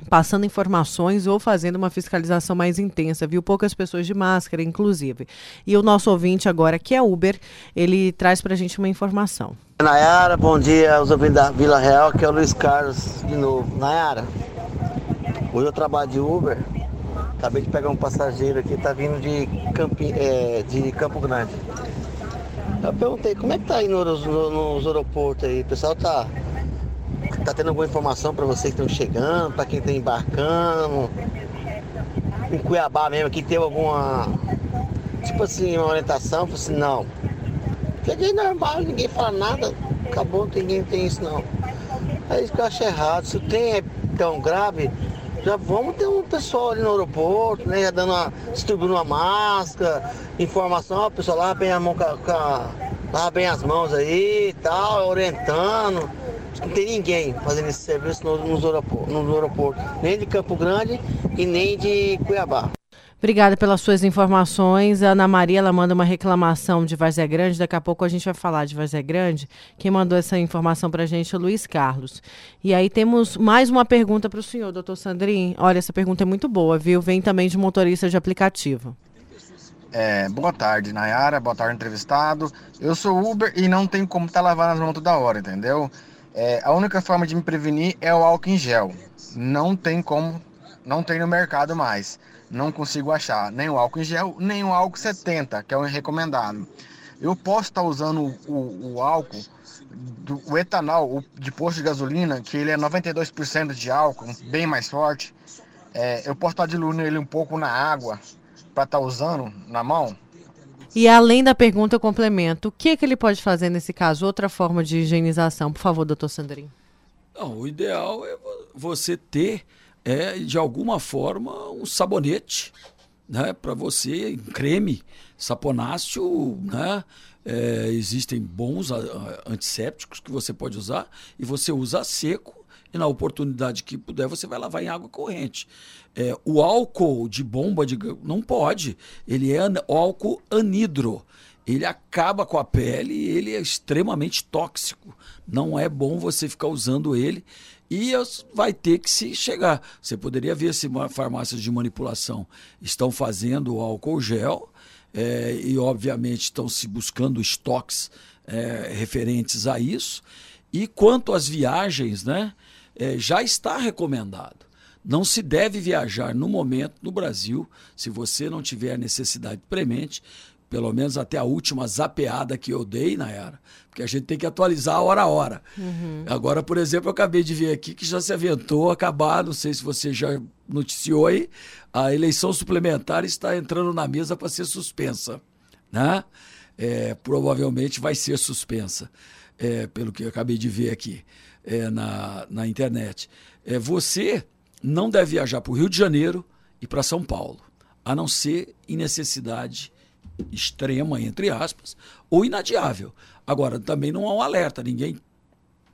passando informações ou fazendo uma fiscalização mais intensa, viu? Poucas pessoas de máscara, inclusive. E o nosso ouvinte agora, que é Uber, ele traz para a gente uma informação. Nayara, bom dia aos ouvintes da Vila Real, que é o Luiz Carlos de novo. Nayara, hoje eu trabalho de Uber, acabei de pegar um passageiro aqui, tá vindo de, Campi, é, de Campo Grande. Eu perguntei, como é que tá aí nos, nos aeroportos aí? O pessoal tá Tá tendo alguma informação para vocês que estão chegando, para quem está embarcando? Em Cuiabá mesmo, aqui teve alguma, tipo assim, uma orientação? Falei assim, não. Cheguei normal, ninguém fala nada, acabou, ninguém tem isso não. É isso que eu acho errado. Se tem é tão grave, já vamos ter um pessoal ali no aeroporto, né? Já dando uma, distribuindo uma máscara, informação, ó, pessoal lá bem a mão com a, lava bem as mãos aí e tal, orientando. Não tem ninguém fazendo esse serviço nos aeroportos, no aeroporto, nem de Campo Grande e nem de Cuiabá. Obrigada pelas suas informações. A Ana Maria ela manda uma reclamação de Vazé Grande. Daqui a pouco a gente vai falar de Vazé Grande. Quem mandou essa informação para a gente é o Luiz Carlos. E aí temos mais uma pergunta para o senhor, doutor Sandrin. Olha, essa pergunta é muito boa, viu? Vem também de motorista de aplicativo. É, boa tarde, Nayara. Boa tarde, entrevistado. Eu sou Uber e não tenho como estar tá lavando as mãos toda hora, entendeu? É, a única forma de me prevenir é o álcool em gel. Não tem como, não tem no mercado mais. Não consigo achar nem o álcool em gel, nem o álcool 70, que é o recomendado. Eu posso estar usando o, o, álcool, do, o etanol o, de posto de gasolina, que ele é 92% de álcool, bem mais forte. É, eu posso estar diluindo ele um pouco na água para estar usando na mão. E além da pergunta, eu complemento. O que, é que ele pode fazer nesse caso? Outra forma de higienização, por favor, doutor Sandrinho. Não, o ideal é você ter, é, de alguma forma, um sabonete, né? Para você, creme, saponáceo, né? É, existem bons antissépticos que você pode usar e você usa seco e na oportunidade que puder você vai lavar em água corrente. É, o álcool de bomba de não pode. Ele é álcool anidro. Ele acaba com a pele e ele é extremamente tóxico. Não é bom você ficar usando ele e vai ter que se chegar. Você poderia ver se farmácias de manipulação estão fazendo álcool gel é, e, obviamente, estão se buscando estoques é, referentes a isso. E quanto às viagens, né, é, já está recomendado. Não se deve viajar no momento no Brasil se você não tiver necessidade premente, pelo menos até a última zapeada que eu dei na era, porque a gente tem que atualizar hora a hora. Uhum. Agora, por exemplo, eu acabei de ver aqui que já se aventou acabar, não sei se você já noticiou aí, a eleição suplementar está entrando na mesa para ser suspensa. Né? É, provavelmente vai ser suspensa, é, pelo que eu acabei de ver aqui é, na, na internet. É, você não deve viajar para o Rio de Janeiro e para São Paulo, a não ser em necessidade extrema, entre aspas, ou inadiável. Agora, também não há um alerta, ninguém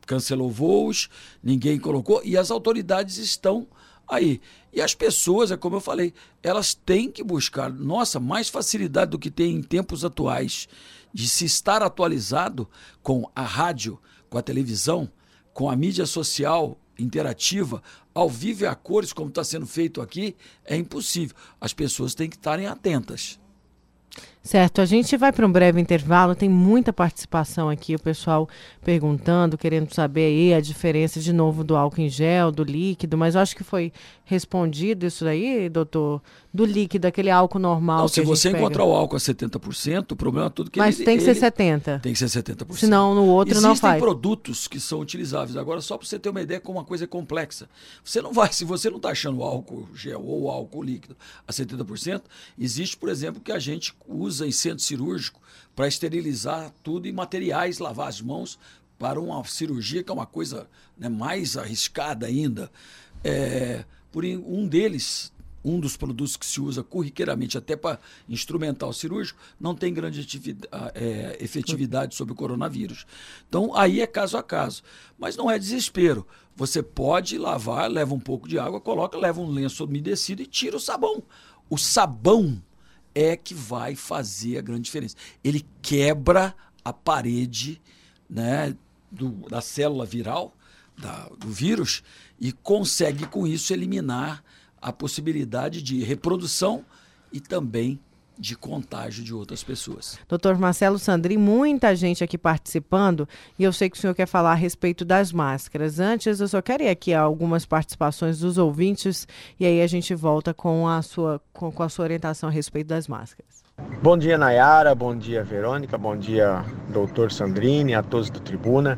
cancelou voos, ninguém colocou, e as autoridades estão aí. E as pessoas, é como eu falei, elas têm que buscar, nossa, mais facilidade do que tem em tempos atuais de se estar atualizado com a rádio, com a televisão, com a mídia social interativa, ao vivo e a cores, como está sendo feito aqui, é impossível. As pessoas têm que estarem atentas. Certo, a gente vai para um breve intervalo, tem muita participação aqui, o pessoal perguntando, querendo saber aí a diferença de novo do álcool em gel, do líquido, mas eu acho que foi respondido isso aí, doutor, do líquido, aquele álcool normal. Não, se você encontrar o álcool a 70%, o problema é tudo que Mas ele, tem que ele, ser 70%. Tem que ser 70%. Senão no outro Existem não faz. produtos que são utilizáveis. Agora, só para você ter uma ideia como uma coisa é complexa. Você não vai, se você não está achando álcool gel ou álcool líquido a 70%, existe, por exemplo, que a gente usa em centro cirúrgico para esterilizar tudo e materiais, lavar as mãos para uma cirurgia que é uma coisa né, mais arriscada ainda. É, por um deles, um dos produtos que se usa corriqueiramente até para instrumental cirúrgico, não tem grande é, efetividade sobre o coronavírus. Então, aí é caso a caso. Mas não é desespero. Você pode lavar, leva um pouco de água, coloca, leva um lenço umedecido e tira o sabão. O sabão é que vai fazer a grande diferença. Ele quebra a parede né, do, da célula viral, da, do vírus, e consegue com isso eliminar a possibilidade de reprodução e também de contágio de outras pessoas. Doutor Marcelo Sandri, muita gente aqui participando e eu sei que o senhor quer falar a respeito das máscaras. Antes, eu só quero ir aqui a algumas participações dos ouvintes e aí a gente volta com a sua, com, com a sua orientação a respeito das máscaras. Bom dia, Nayara. Bom dia, Verônica. Bom dia, doutor Sandrini, a todos do Tribuna.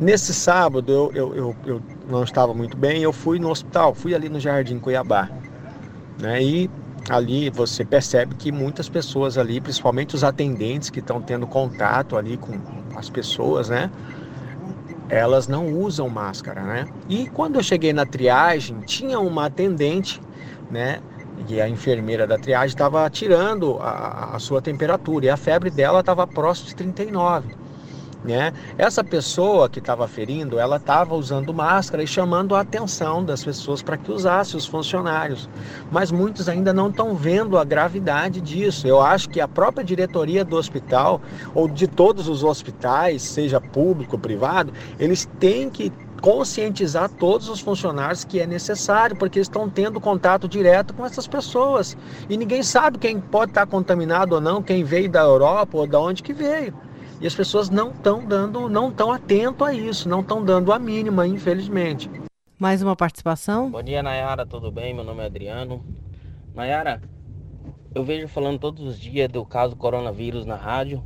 Nesse sábado eu, eu, eu, eu não estava muito bem, eu fui no hospital, fui ali no Jardim Cuiabá. Né? E ali você percebe que muitas pessoas ali, principalmente os atendentes que estão tendo contato ali com as pessoas, né? Elas não usam máscara, né? E quando eu cheguei na triagem, tinha uma atendente, né? E a enfermeira da triagem estava tirando a, a sua temperatura e a febre dela estava próximo de 39. Né? Essa pessoa que estava ferindo, ela estava usando máscara e chamando a atenção das pessoas para que usassem os funcionários. Mas muitos ainda não estão vendo a gravidade disso. Eu acho que a própria diretoria do hospital, ou de todos os hospitais, seja público ou privado, eles têm que conscientizar todos os funcionários que é necessário, porque eles estão tendo contato direto com essas pessoas. E ninguém sabe quem pode estar contaminado ou não, quem veio da Europa ou da onde que veio. E as pessoas não estão dando, não estão atento a isso, não estão dando a mínima, infelizmente. Mais uma participação? Bom dia, Nayara, tudo bem? Meu nome é Adriano. Nayara, eu vejo falando todos os dias do caso coronavírus na rádio.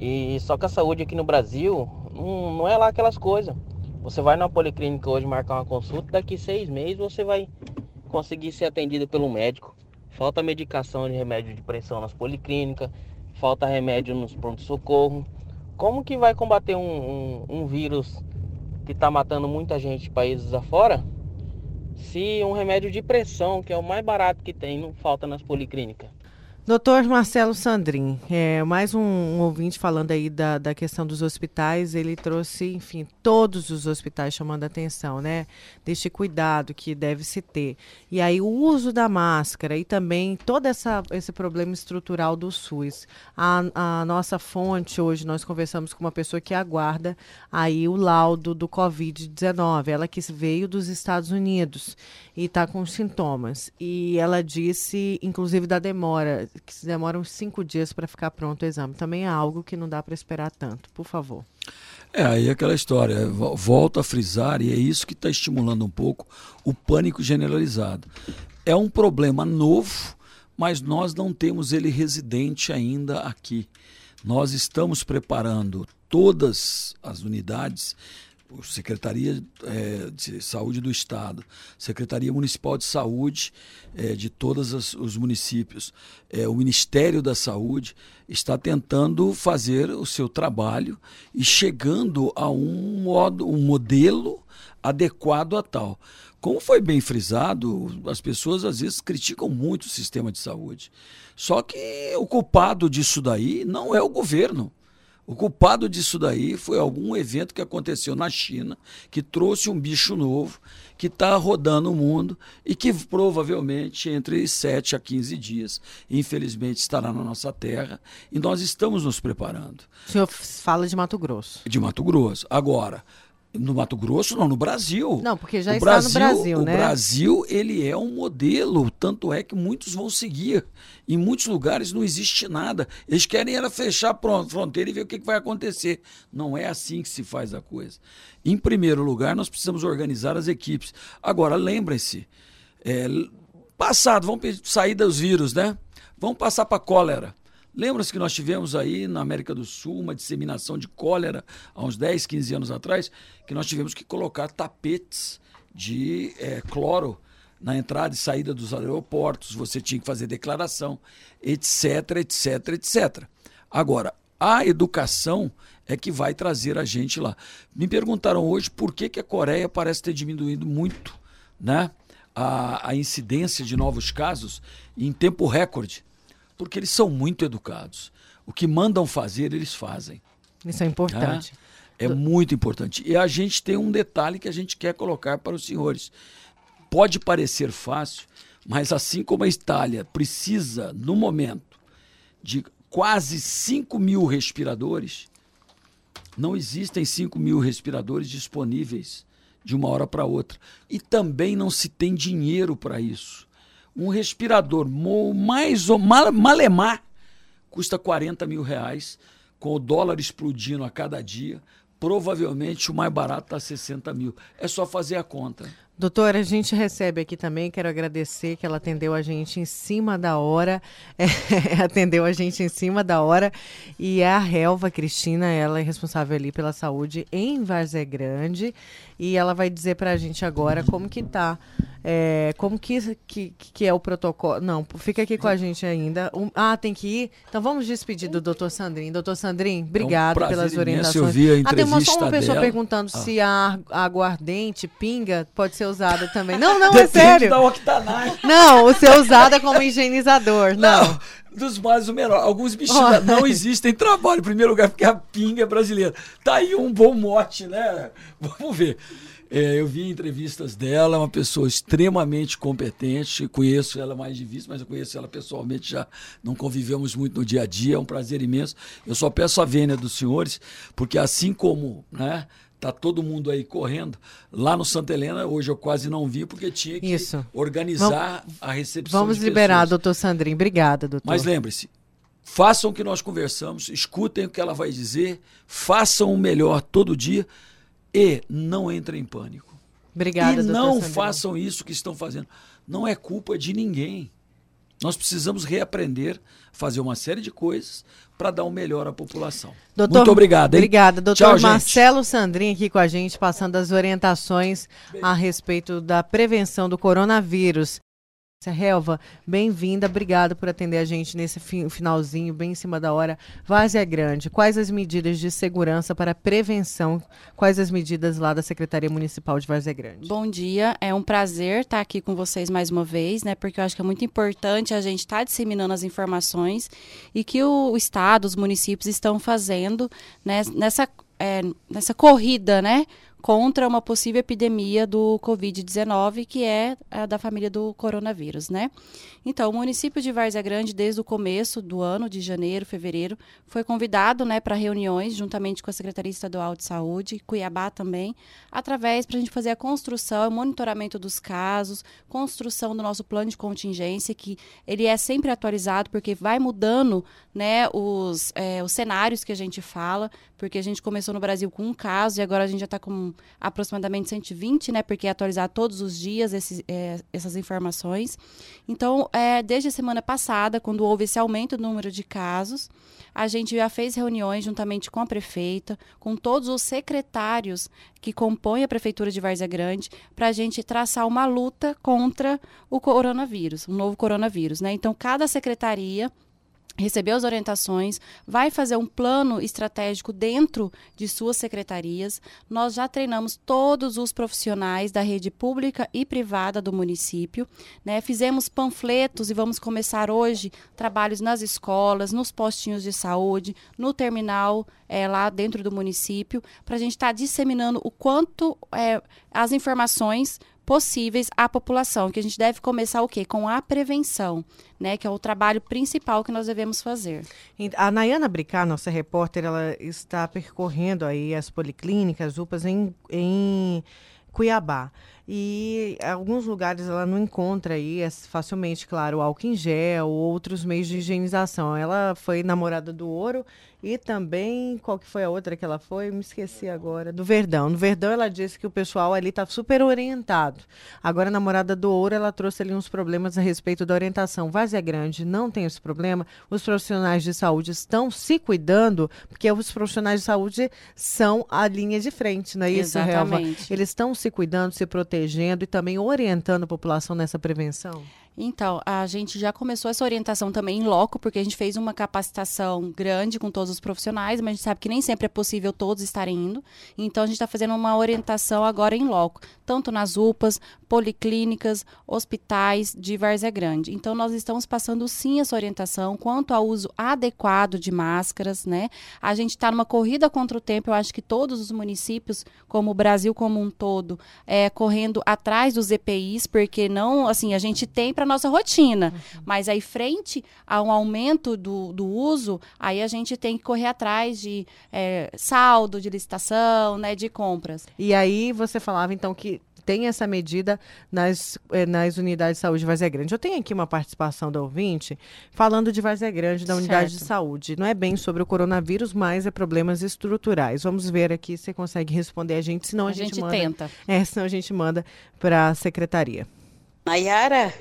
E só que a saúde aqui no Brasil não, não é lá aquelas coisas. Você vai na policlínica hoje marcar uma consulta, daqui seis meses você vai conseguir ser atendido pelo médico. Falta medicação de remédio de pressão nas policlínicas, falta remédio nos pronto-socorro. Como que vai combater um, um, um vírus que está matando muita gente países afora se um remédio de pressão, que é o mais barato que tem, não falta nas policlínicas? Doutor Marcelo Sandrin, é, mais um, um, ouvinte falando aí da, da questão dos hospitais, ele trouxe, enfim, todos os hospitais chamando a atenção, né, deste cuidado que deve se ter. E aí o uso da máscara e também todo essa, esse problema estrutural do SUS. A, a nossa fonte, hoje nós conversamos com uma pessoa que aguarda aí o laudo do Covid-19, ela que veio dos Estados Unidos e está com sintomas. E ela disse, inclusive, da demora que demora uns cinco dias para ficar pronto o exame. Também é algo que não dá para esperar tanto. Por favor. É, aí aquela história, volta a frisar, e é isso que está estimulando um pouco o pânico generalizado. É um problema novo, mas nós não temos ele residente ainda aqui. Nós estamos preparando todas as unidades Secretaria é, de Saúde do Estado, Secretaria Municipal de Saúde é, de todos os municípios, é, o Ministério da Saúde está tentando fazer o seu trabalho e chegando a um modo, um modelo adequado a tal. Como foi bem frisado, as pessoas às vezes criticam muito o sistema de saúde. Só que o culpado disso daí não é o governo. O culpado disso daí foi algum evento que aconteceu na China, que trouxe um bicho novo, que está rodando o mundo e que provavelmente entre 7 a 15 dias, infelizmente, estará na nossa terra e nós estamos nos preparando. O senhor fala de Mato Grosso. De Mato Grosso. Agora, no Mato Grosso, não, no Brasil. Não, porque já o está Brasil, no Brasil, o né? O Brasil, ele é um modelo, tanto é que muitos vão seguir. Em muitos lugares não existe nada. Eles querem era fechar a fronteira e ver o que, que vai acontecer. Não é assim que se faz a coisa. Em primeiro lugar, nós precisamos organizar as equipes. Agora, lembrem-se, é, passado, vamos sair dos vírus, né? Vamos passar para cólera. Lembra-se que nós tivemos aí na América do Sul uma disseminação de cólera há uns 10, 15 anos atrás, que nós tivemos que colocar tapetes de é, cloro na entrada e saída dos aeroportos, você tinha que fazer declaração, etc, etc, etc. Agora, a educação é que vai trazer a gente lá. Me perguntaram hoje por que, que a Coreia parece ter diminuído muito né, a, a incidência de novos casos em tempo recorde porque eles são muito educados. O que mandam fazer, eles fazem. Isso é importante. Né? É muito importante. E a gente tem um detalhe que a gente quer colocar para os senhores. Pode parecer fácil, mas assim como a Itália precisa, no momento, de quase 5 mil respiradores, não existem 5 mil respiradores disponíveis de uma hora para outra. E também não se tem dinheiro para isso um respirador mais ou malemar custa 40 mil reais, com o dólar explodindo a cada dia. Provavelmente o mais barato está 60 mil. É só fazer a conta. Doutora, a gente recebe aqui também, quero agradecer que ela atendeu a gente em cima da hora, é, atendeu a gente em cima da hora, e é a Helva Cristina, ela é responsável ali pela saúde em Varzé Grande, e ela vai dizer para a gente agora como que tá, é, como que, que, que é o protocolo, não, fica aqui com a gente ainda, um, ah, tem que ir? Então vamos despedir do doutor Sandrin. Doutor Sandrin, obrigado é um pelas orientações. Eu vi a entrevista ah, tem uma, só uma pessoa dela. perguntando ah. se a, aguardente, pinga, pode ser usada também. Não, não, é sério. Da octanagem. Não, o ser usada como higienizador. Não. não. Dos males o menor. Alguns bichinhos oh. não existem trabalho, em primeiro lugar, porque a pinga é brasileira. Tá aí um bom mote, né? Vamos ver. É, eu vi entrevistas dela, uma pessoa extremamente competente. Conheço ela mais de vista, mas eu conheço ela pessoalmente já. Não convivemos muito no dia a dia, é um prazer imenso. Eu só peço a vênia dos senhores, porque assim como né, tá todo mundo aí correndo. Lá no Santa Helena, hoje eu quase não vi, porque tinha que Isso. organizar vamos, a recepção. Vamos liberar, doutor Sandrinho. Obrigada, doutor. Mas lembre-se, façam o que nós conversamos, escutem o que ela vai dizer, façam o melhor todo dia e não entrem em pânico. Obrigada, e não Sandrinho. façam isso que estão fazendo. Não é culpa de ninguém. Nós precisamos reaprender a fazer uma série de coisas para dar o um melhor à população. Doutor, Muito obrigado. Hein? Obrigada. Doutor Tchau, Marcelo Sandrin aqui com a gente, passando as orientações a respeito da prevenção do coronavírus. Helva, bem-vinda, obrigada por atender a gente nesse finalzinho, bem em cima da hora. Várzea Grande, quais as medidas de segurança para prevenção? Quais as medidas lá da Secretaria Municipal de Várzea Grande? Bom dia, é um prazer estar aqui com vocês mais uma vez, né? Porque eu acho que é muito importante a gente estar tá disseminando as informações e que o, o Estado, os municípios estão fazendo né, nessa, é, nessa corrida, né? Contra uma possível epidemia do Covid-19, que é a da família do coronavírus, né? Então, o município de Várzea Grande, desde o começo do ano, de janeiro, fevereiro, foi convidado né, para reuniões, juntamente com a Secretaria Estadual de Saúde, Cuiabá também, através para a gente fazer a construção, o monitoramento dos casos, construção do nosso plano de contingência, que ele é sempre atualizado, porque vai mudando né, os, é, os cenários que a gente fala, porque a gente começou no Brasil com um caso e agora a gente já está com aproximadamente 120, né, porque é atualizar todos os dias esses, é, essas informações. Então, é, desde a semana passada, quando houve esse aumento do número de casos, a gente já fez reuniões juntamente com a prefeita, com todos os secretários que compõem a prefeitura de Várzea Grande, para a gente traçar uma luta contra o coronavírus, o novo coronavírus, né? Então, cada secretaria recebeu as orientações, vai fazer um plano estratégico dentro de suas secretarias. Nós já treinamos todos os profissionais da rede pública e privada do município, né? Fizemos panfletos e vamos começar hoje trabalhos nas escolas, nos postinhos de saúde, no terminal é, lá dentro do município, para a gente estar tá disseminando o quanto é, as informações possíveis à população, que a gente deve começar o quê? Com a prevenção, né, que é o trabalho principal que nós devemos fazer. A Nayana Bricar, nossa repórter, ela está percorrendo aí as policlínicas, UPAs em, em Cuiabá. E alguns lugares ela não encontra aí facilmente, claro, álcool em gel ou outros meios de higienização. Ela foi namorada do Ouro e também, qual que foi a outra que ela foi? Me esqueci agora. Do Verdão. No Verdão ela disse que o pessoal ali está super orientado. Agora, a namorada do Ouro, ela trouxe ali uns problemas a respeito da orientação. Vazia Grande não tem esse problema. Os profissionais de saúde estão se cuidando, porque os profissionais de saúde são a linha de frente, não é isso, Exatamente. Helva? Eles estão se cuidando, se protegendo e também orientando a população nessa prevenção? Então, a gente já começou essa orientação também em loco, porque a gente fez uma capacitação grande com todos os profissionais, mas a gente sabe que nem sempre é possível todos estarem indo. Então, a gente está fazendo uma orientação agora em loco, tanto nas UPAs, policlínicas, hospitais de Várzea Grande. Então, nós estamos passando sim essa orientação quanto ao uso adequado de máscaras, né? A gente está numa corrida contra o tempo, eu acho que todos os municípios, como o Brasil como um todo, é, correndo atrás dos EPIs, porque não, assim, a gente tem para nossa rotina. Uhum. Mas aí, frente a um aumento do, do uso, aí a gente tem que correr atrás de é, saldo, de licitação, né, de compras. E aí você falava, então, que tem essa medida nas, eh, nas unidades de saúde de Vazia Grande. Eu tenho aqui uma participação da ouvinte falando de Vazia Grande, da unidade certo. de saúde. Não é bem sobre o coronavírus, mas é problemas estruturais. Vamos ver aqui se você consegue responder a gente, senão a, a gente, gente manda. tenta. É, senão a gente manda para a secretaria. Nayara,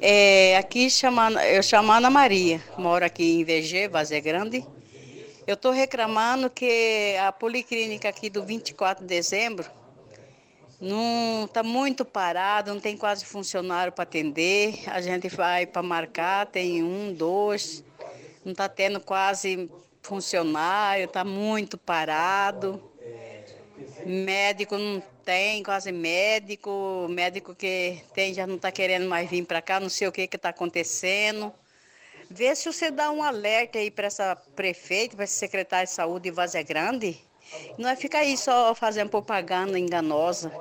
é, aqui chamando, eu chamo Ana Maria, moro aqui em VG, Vazia Grande. Eu estou reclamando que a policlínica aqui do 24 de dezembro não está muito parado, não tem quase funcionário para atender. A gente vai para marcar, tem um, dois, não está tendo quase funcionário, está muito parado. Médico não tem, quase médico. Médico que tem já não está querendo mais vir para cá, não sei o que está acontecendo. Vê se você dá um alerta aí para essa prefeita, para esse secretário de saúde de Vazia Grande. Não é ficar aí só fazendo propaganda enganosa.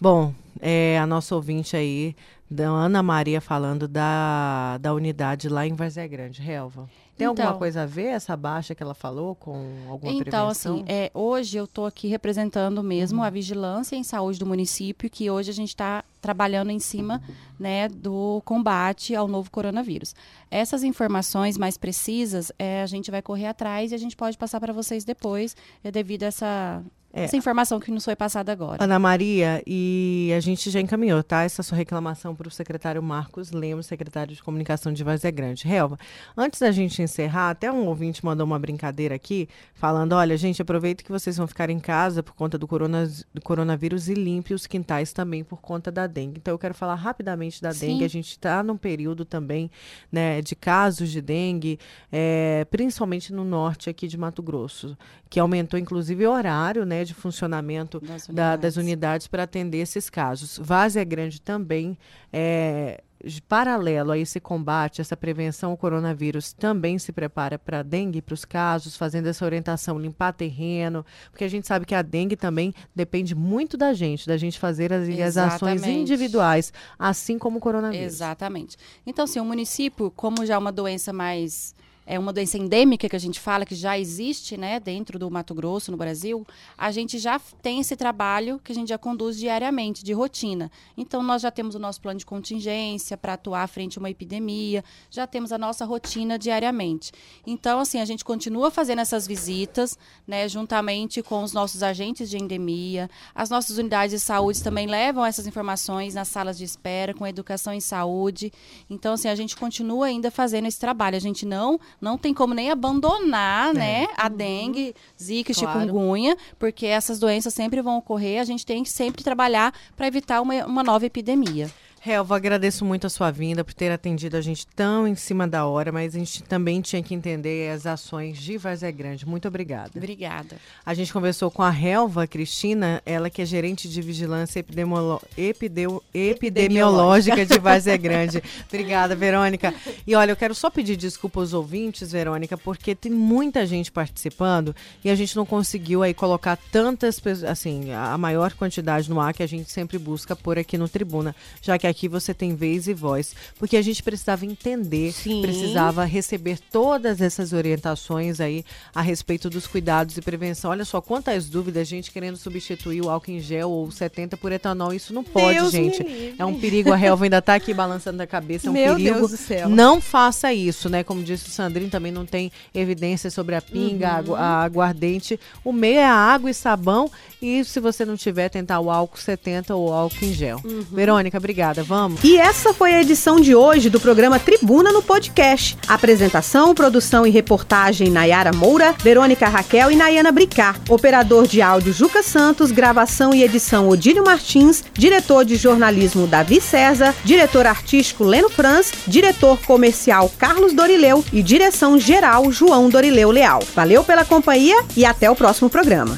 Bom, é, a nossa ouvinte aí, da Ana Maria, falando da, da unidade lá em Vazia Grande, Relva. Tem então, alguma coisa a ver essa baixa que ela falou com alguma então, prevenção? assim, é, hoje eu estou aqui representando mesmo uhum. a vigilância em saúde do município, que hoje a gente está trabalhando em cima né, do combate ao novo coronavírus. Essas informações mais precisas, é, a gente vai correr atrás e a gente pode passar para vocês depois, é, devido a essa é. Essa informação que nos foi passada agora. Ana Maria, e a gente já encaminhou, tá? Essa sua reclamação para o secretário Marcos Lemos, secretário de Comunicação de Vazia Grande. Relva, antes da gente encerrar, até um ouvinte mandou uma brincadeira aqui, falando: olha, gente, aproveita que vocês vão ficar em casa por conta do, corona, do coronavírus e limpe os quintais também por conta da dengue. Então, eu quero falar rapidamente da Sim. dengue. A gente está num período também né, de casos de dengue, é, principalmente no norte aqui de Mato Grosso, que aumentou inclusive o horário, né? De funcionamento das unidades, da, das unidades para atender esses casos. Várzea Grande também é, paralelo a esse combate, essa prevenção ao coronavírus, também se prepara para a dengue, para os casos, fazendo essa orientação, limpar terreno, porque a gente sabe que a dengue também depende muito da gente, da gente fazer as, as ações individuais, assim como o coronavírus. Exatamente. Então, sim, o município, como já é uma doença mais é uma doença endêmica que a gente fala que já existe, né, dentro do Mato Grosso, no Brasil, a gente já tem esse trabalho que a gente já conduz diariamente, de rotina. Então, nós já temos o nosso plano de contingência para atuar frente a uma epidemia, já temos a nossa rotina diariamente. Então, assim, a gente continua fazendo essas visitas, né, juntamente com os nossos agentes de endemia, as nossas unidades de saúde também levam essas informações nas salas de espera, com educação em saúde. Então, assim, a gente continua ainda fazendo esse trabalho. A gente não não tem como nem abandonar, é. né, a dengue, zika, claro. chikungunya, porque essas doenças sempre vão ocorrer, a gente tem que sempre trabalhar para evitar uma, uma nova epidemia. Helva, agradeço muito a sua vinda por ter atendido a gente tão em cima da hora, mas a gente também tinha que entender as ações de Vazé Grande. Muito obrigada. Obrigada. A gente conversou com a Helva Cristina, ela que é gerente de vigilância epidemiolo... epideu... epidemiológica de Vazé Grande. obrigada, Verônica. E olha, eu quero só pedir desculpa aos ouvintes, Verônica, porque tem muita gente participando e a gente não conseguiu aí colocar tantas pessoas, assim, a maior quantidade no ar que a gente sempre busca por aqui no Tribuna, já que aqui você tem vez e voz, porque a gente precisava entender, Sim. precisava receber todas essas orientações aí a respeito dos cuidados e prevenção. Olha só quantas dúvidas, gente querendo substituir o álcool em gel ou 70 por etanol, isso não pode, Deus gente. É um perigo, a Helva ainda tá aqui balançando a cabeça, é um Meu perigo. Deus do céu. Não faça isso, né? Como disse o Sandrinho, também não tem evidência sobre a pinga, a Uhum. a aguardente. O meio é a água e sabão e se você não tiver, tentar o álcool 70 ou álcool em gel. Uhum. Verônica, obrigada. Vamos? E essa foi a edição de hoje do programa Tribuna no Podcast. Apresentação, produção e reportagem Nayara Moura, Verônica Raquel e Nayana Bricá. Operador de áudio Juca Santos, gravação e edição Odílio Martins, diretor de jornalismo Davi César, diretor artístico Leno Franz, diretor comercial Carlos Dorileu e direção geral João Dorileu Leal. Valeu pela companhia e até o próximo programa.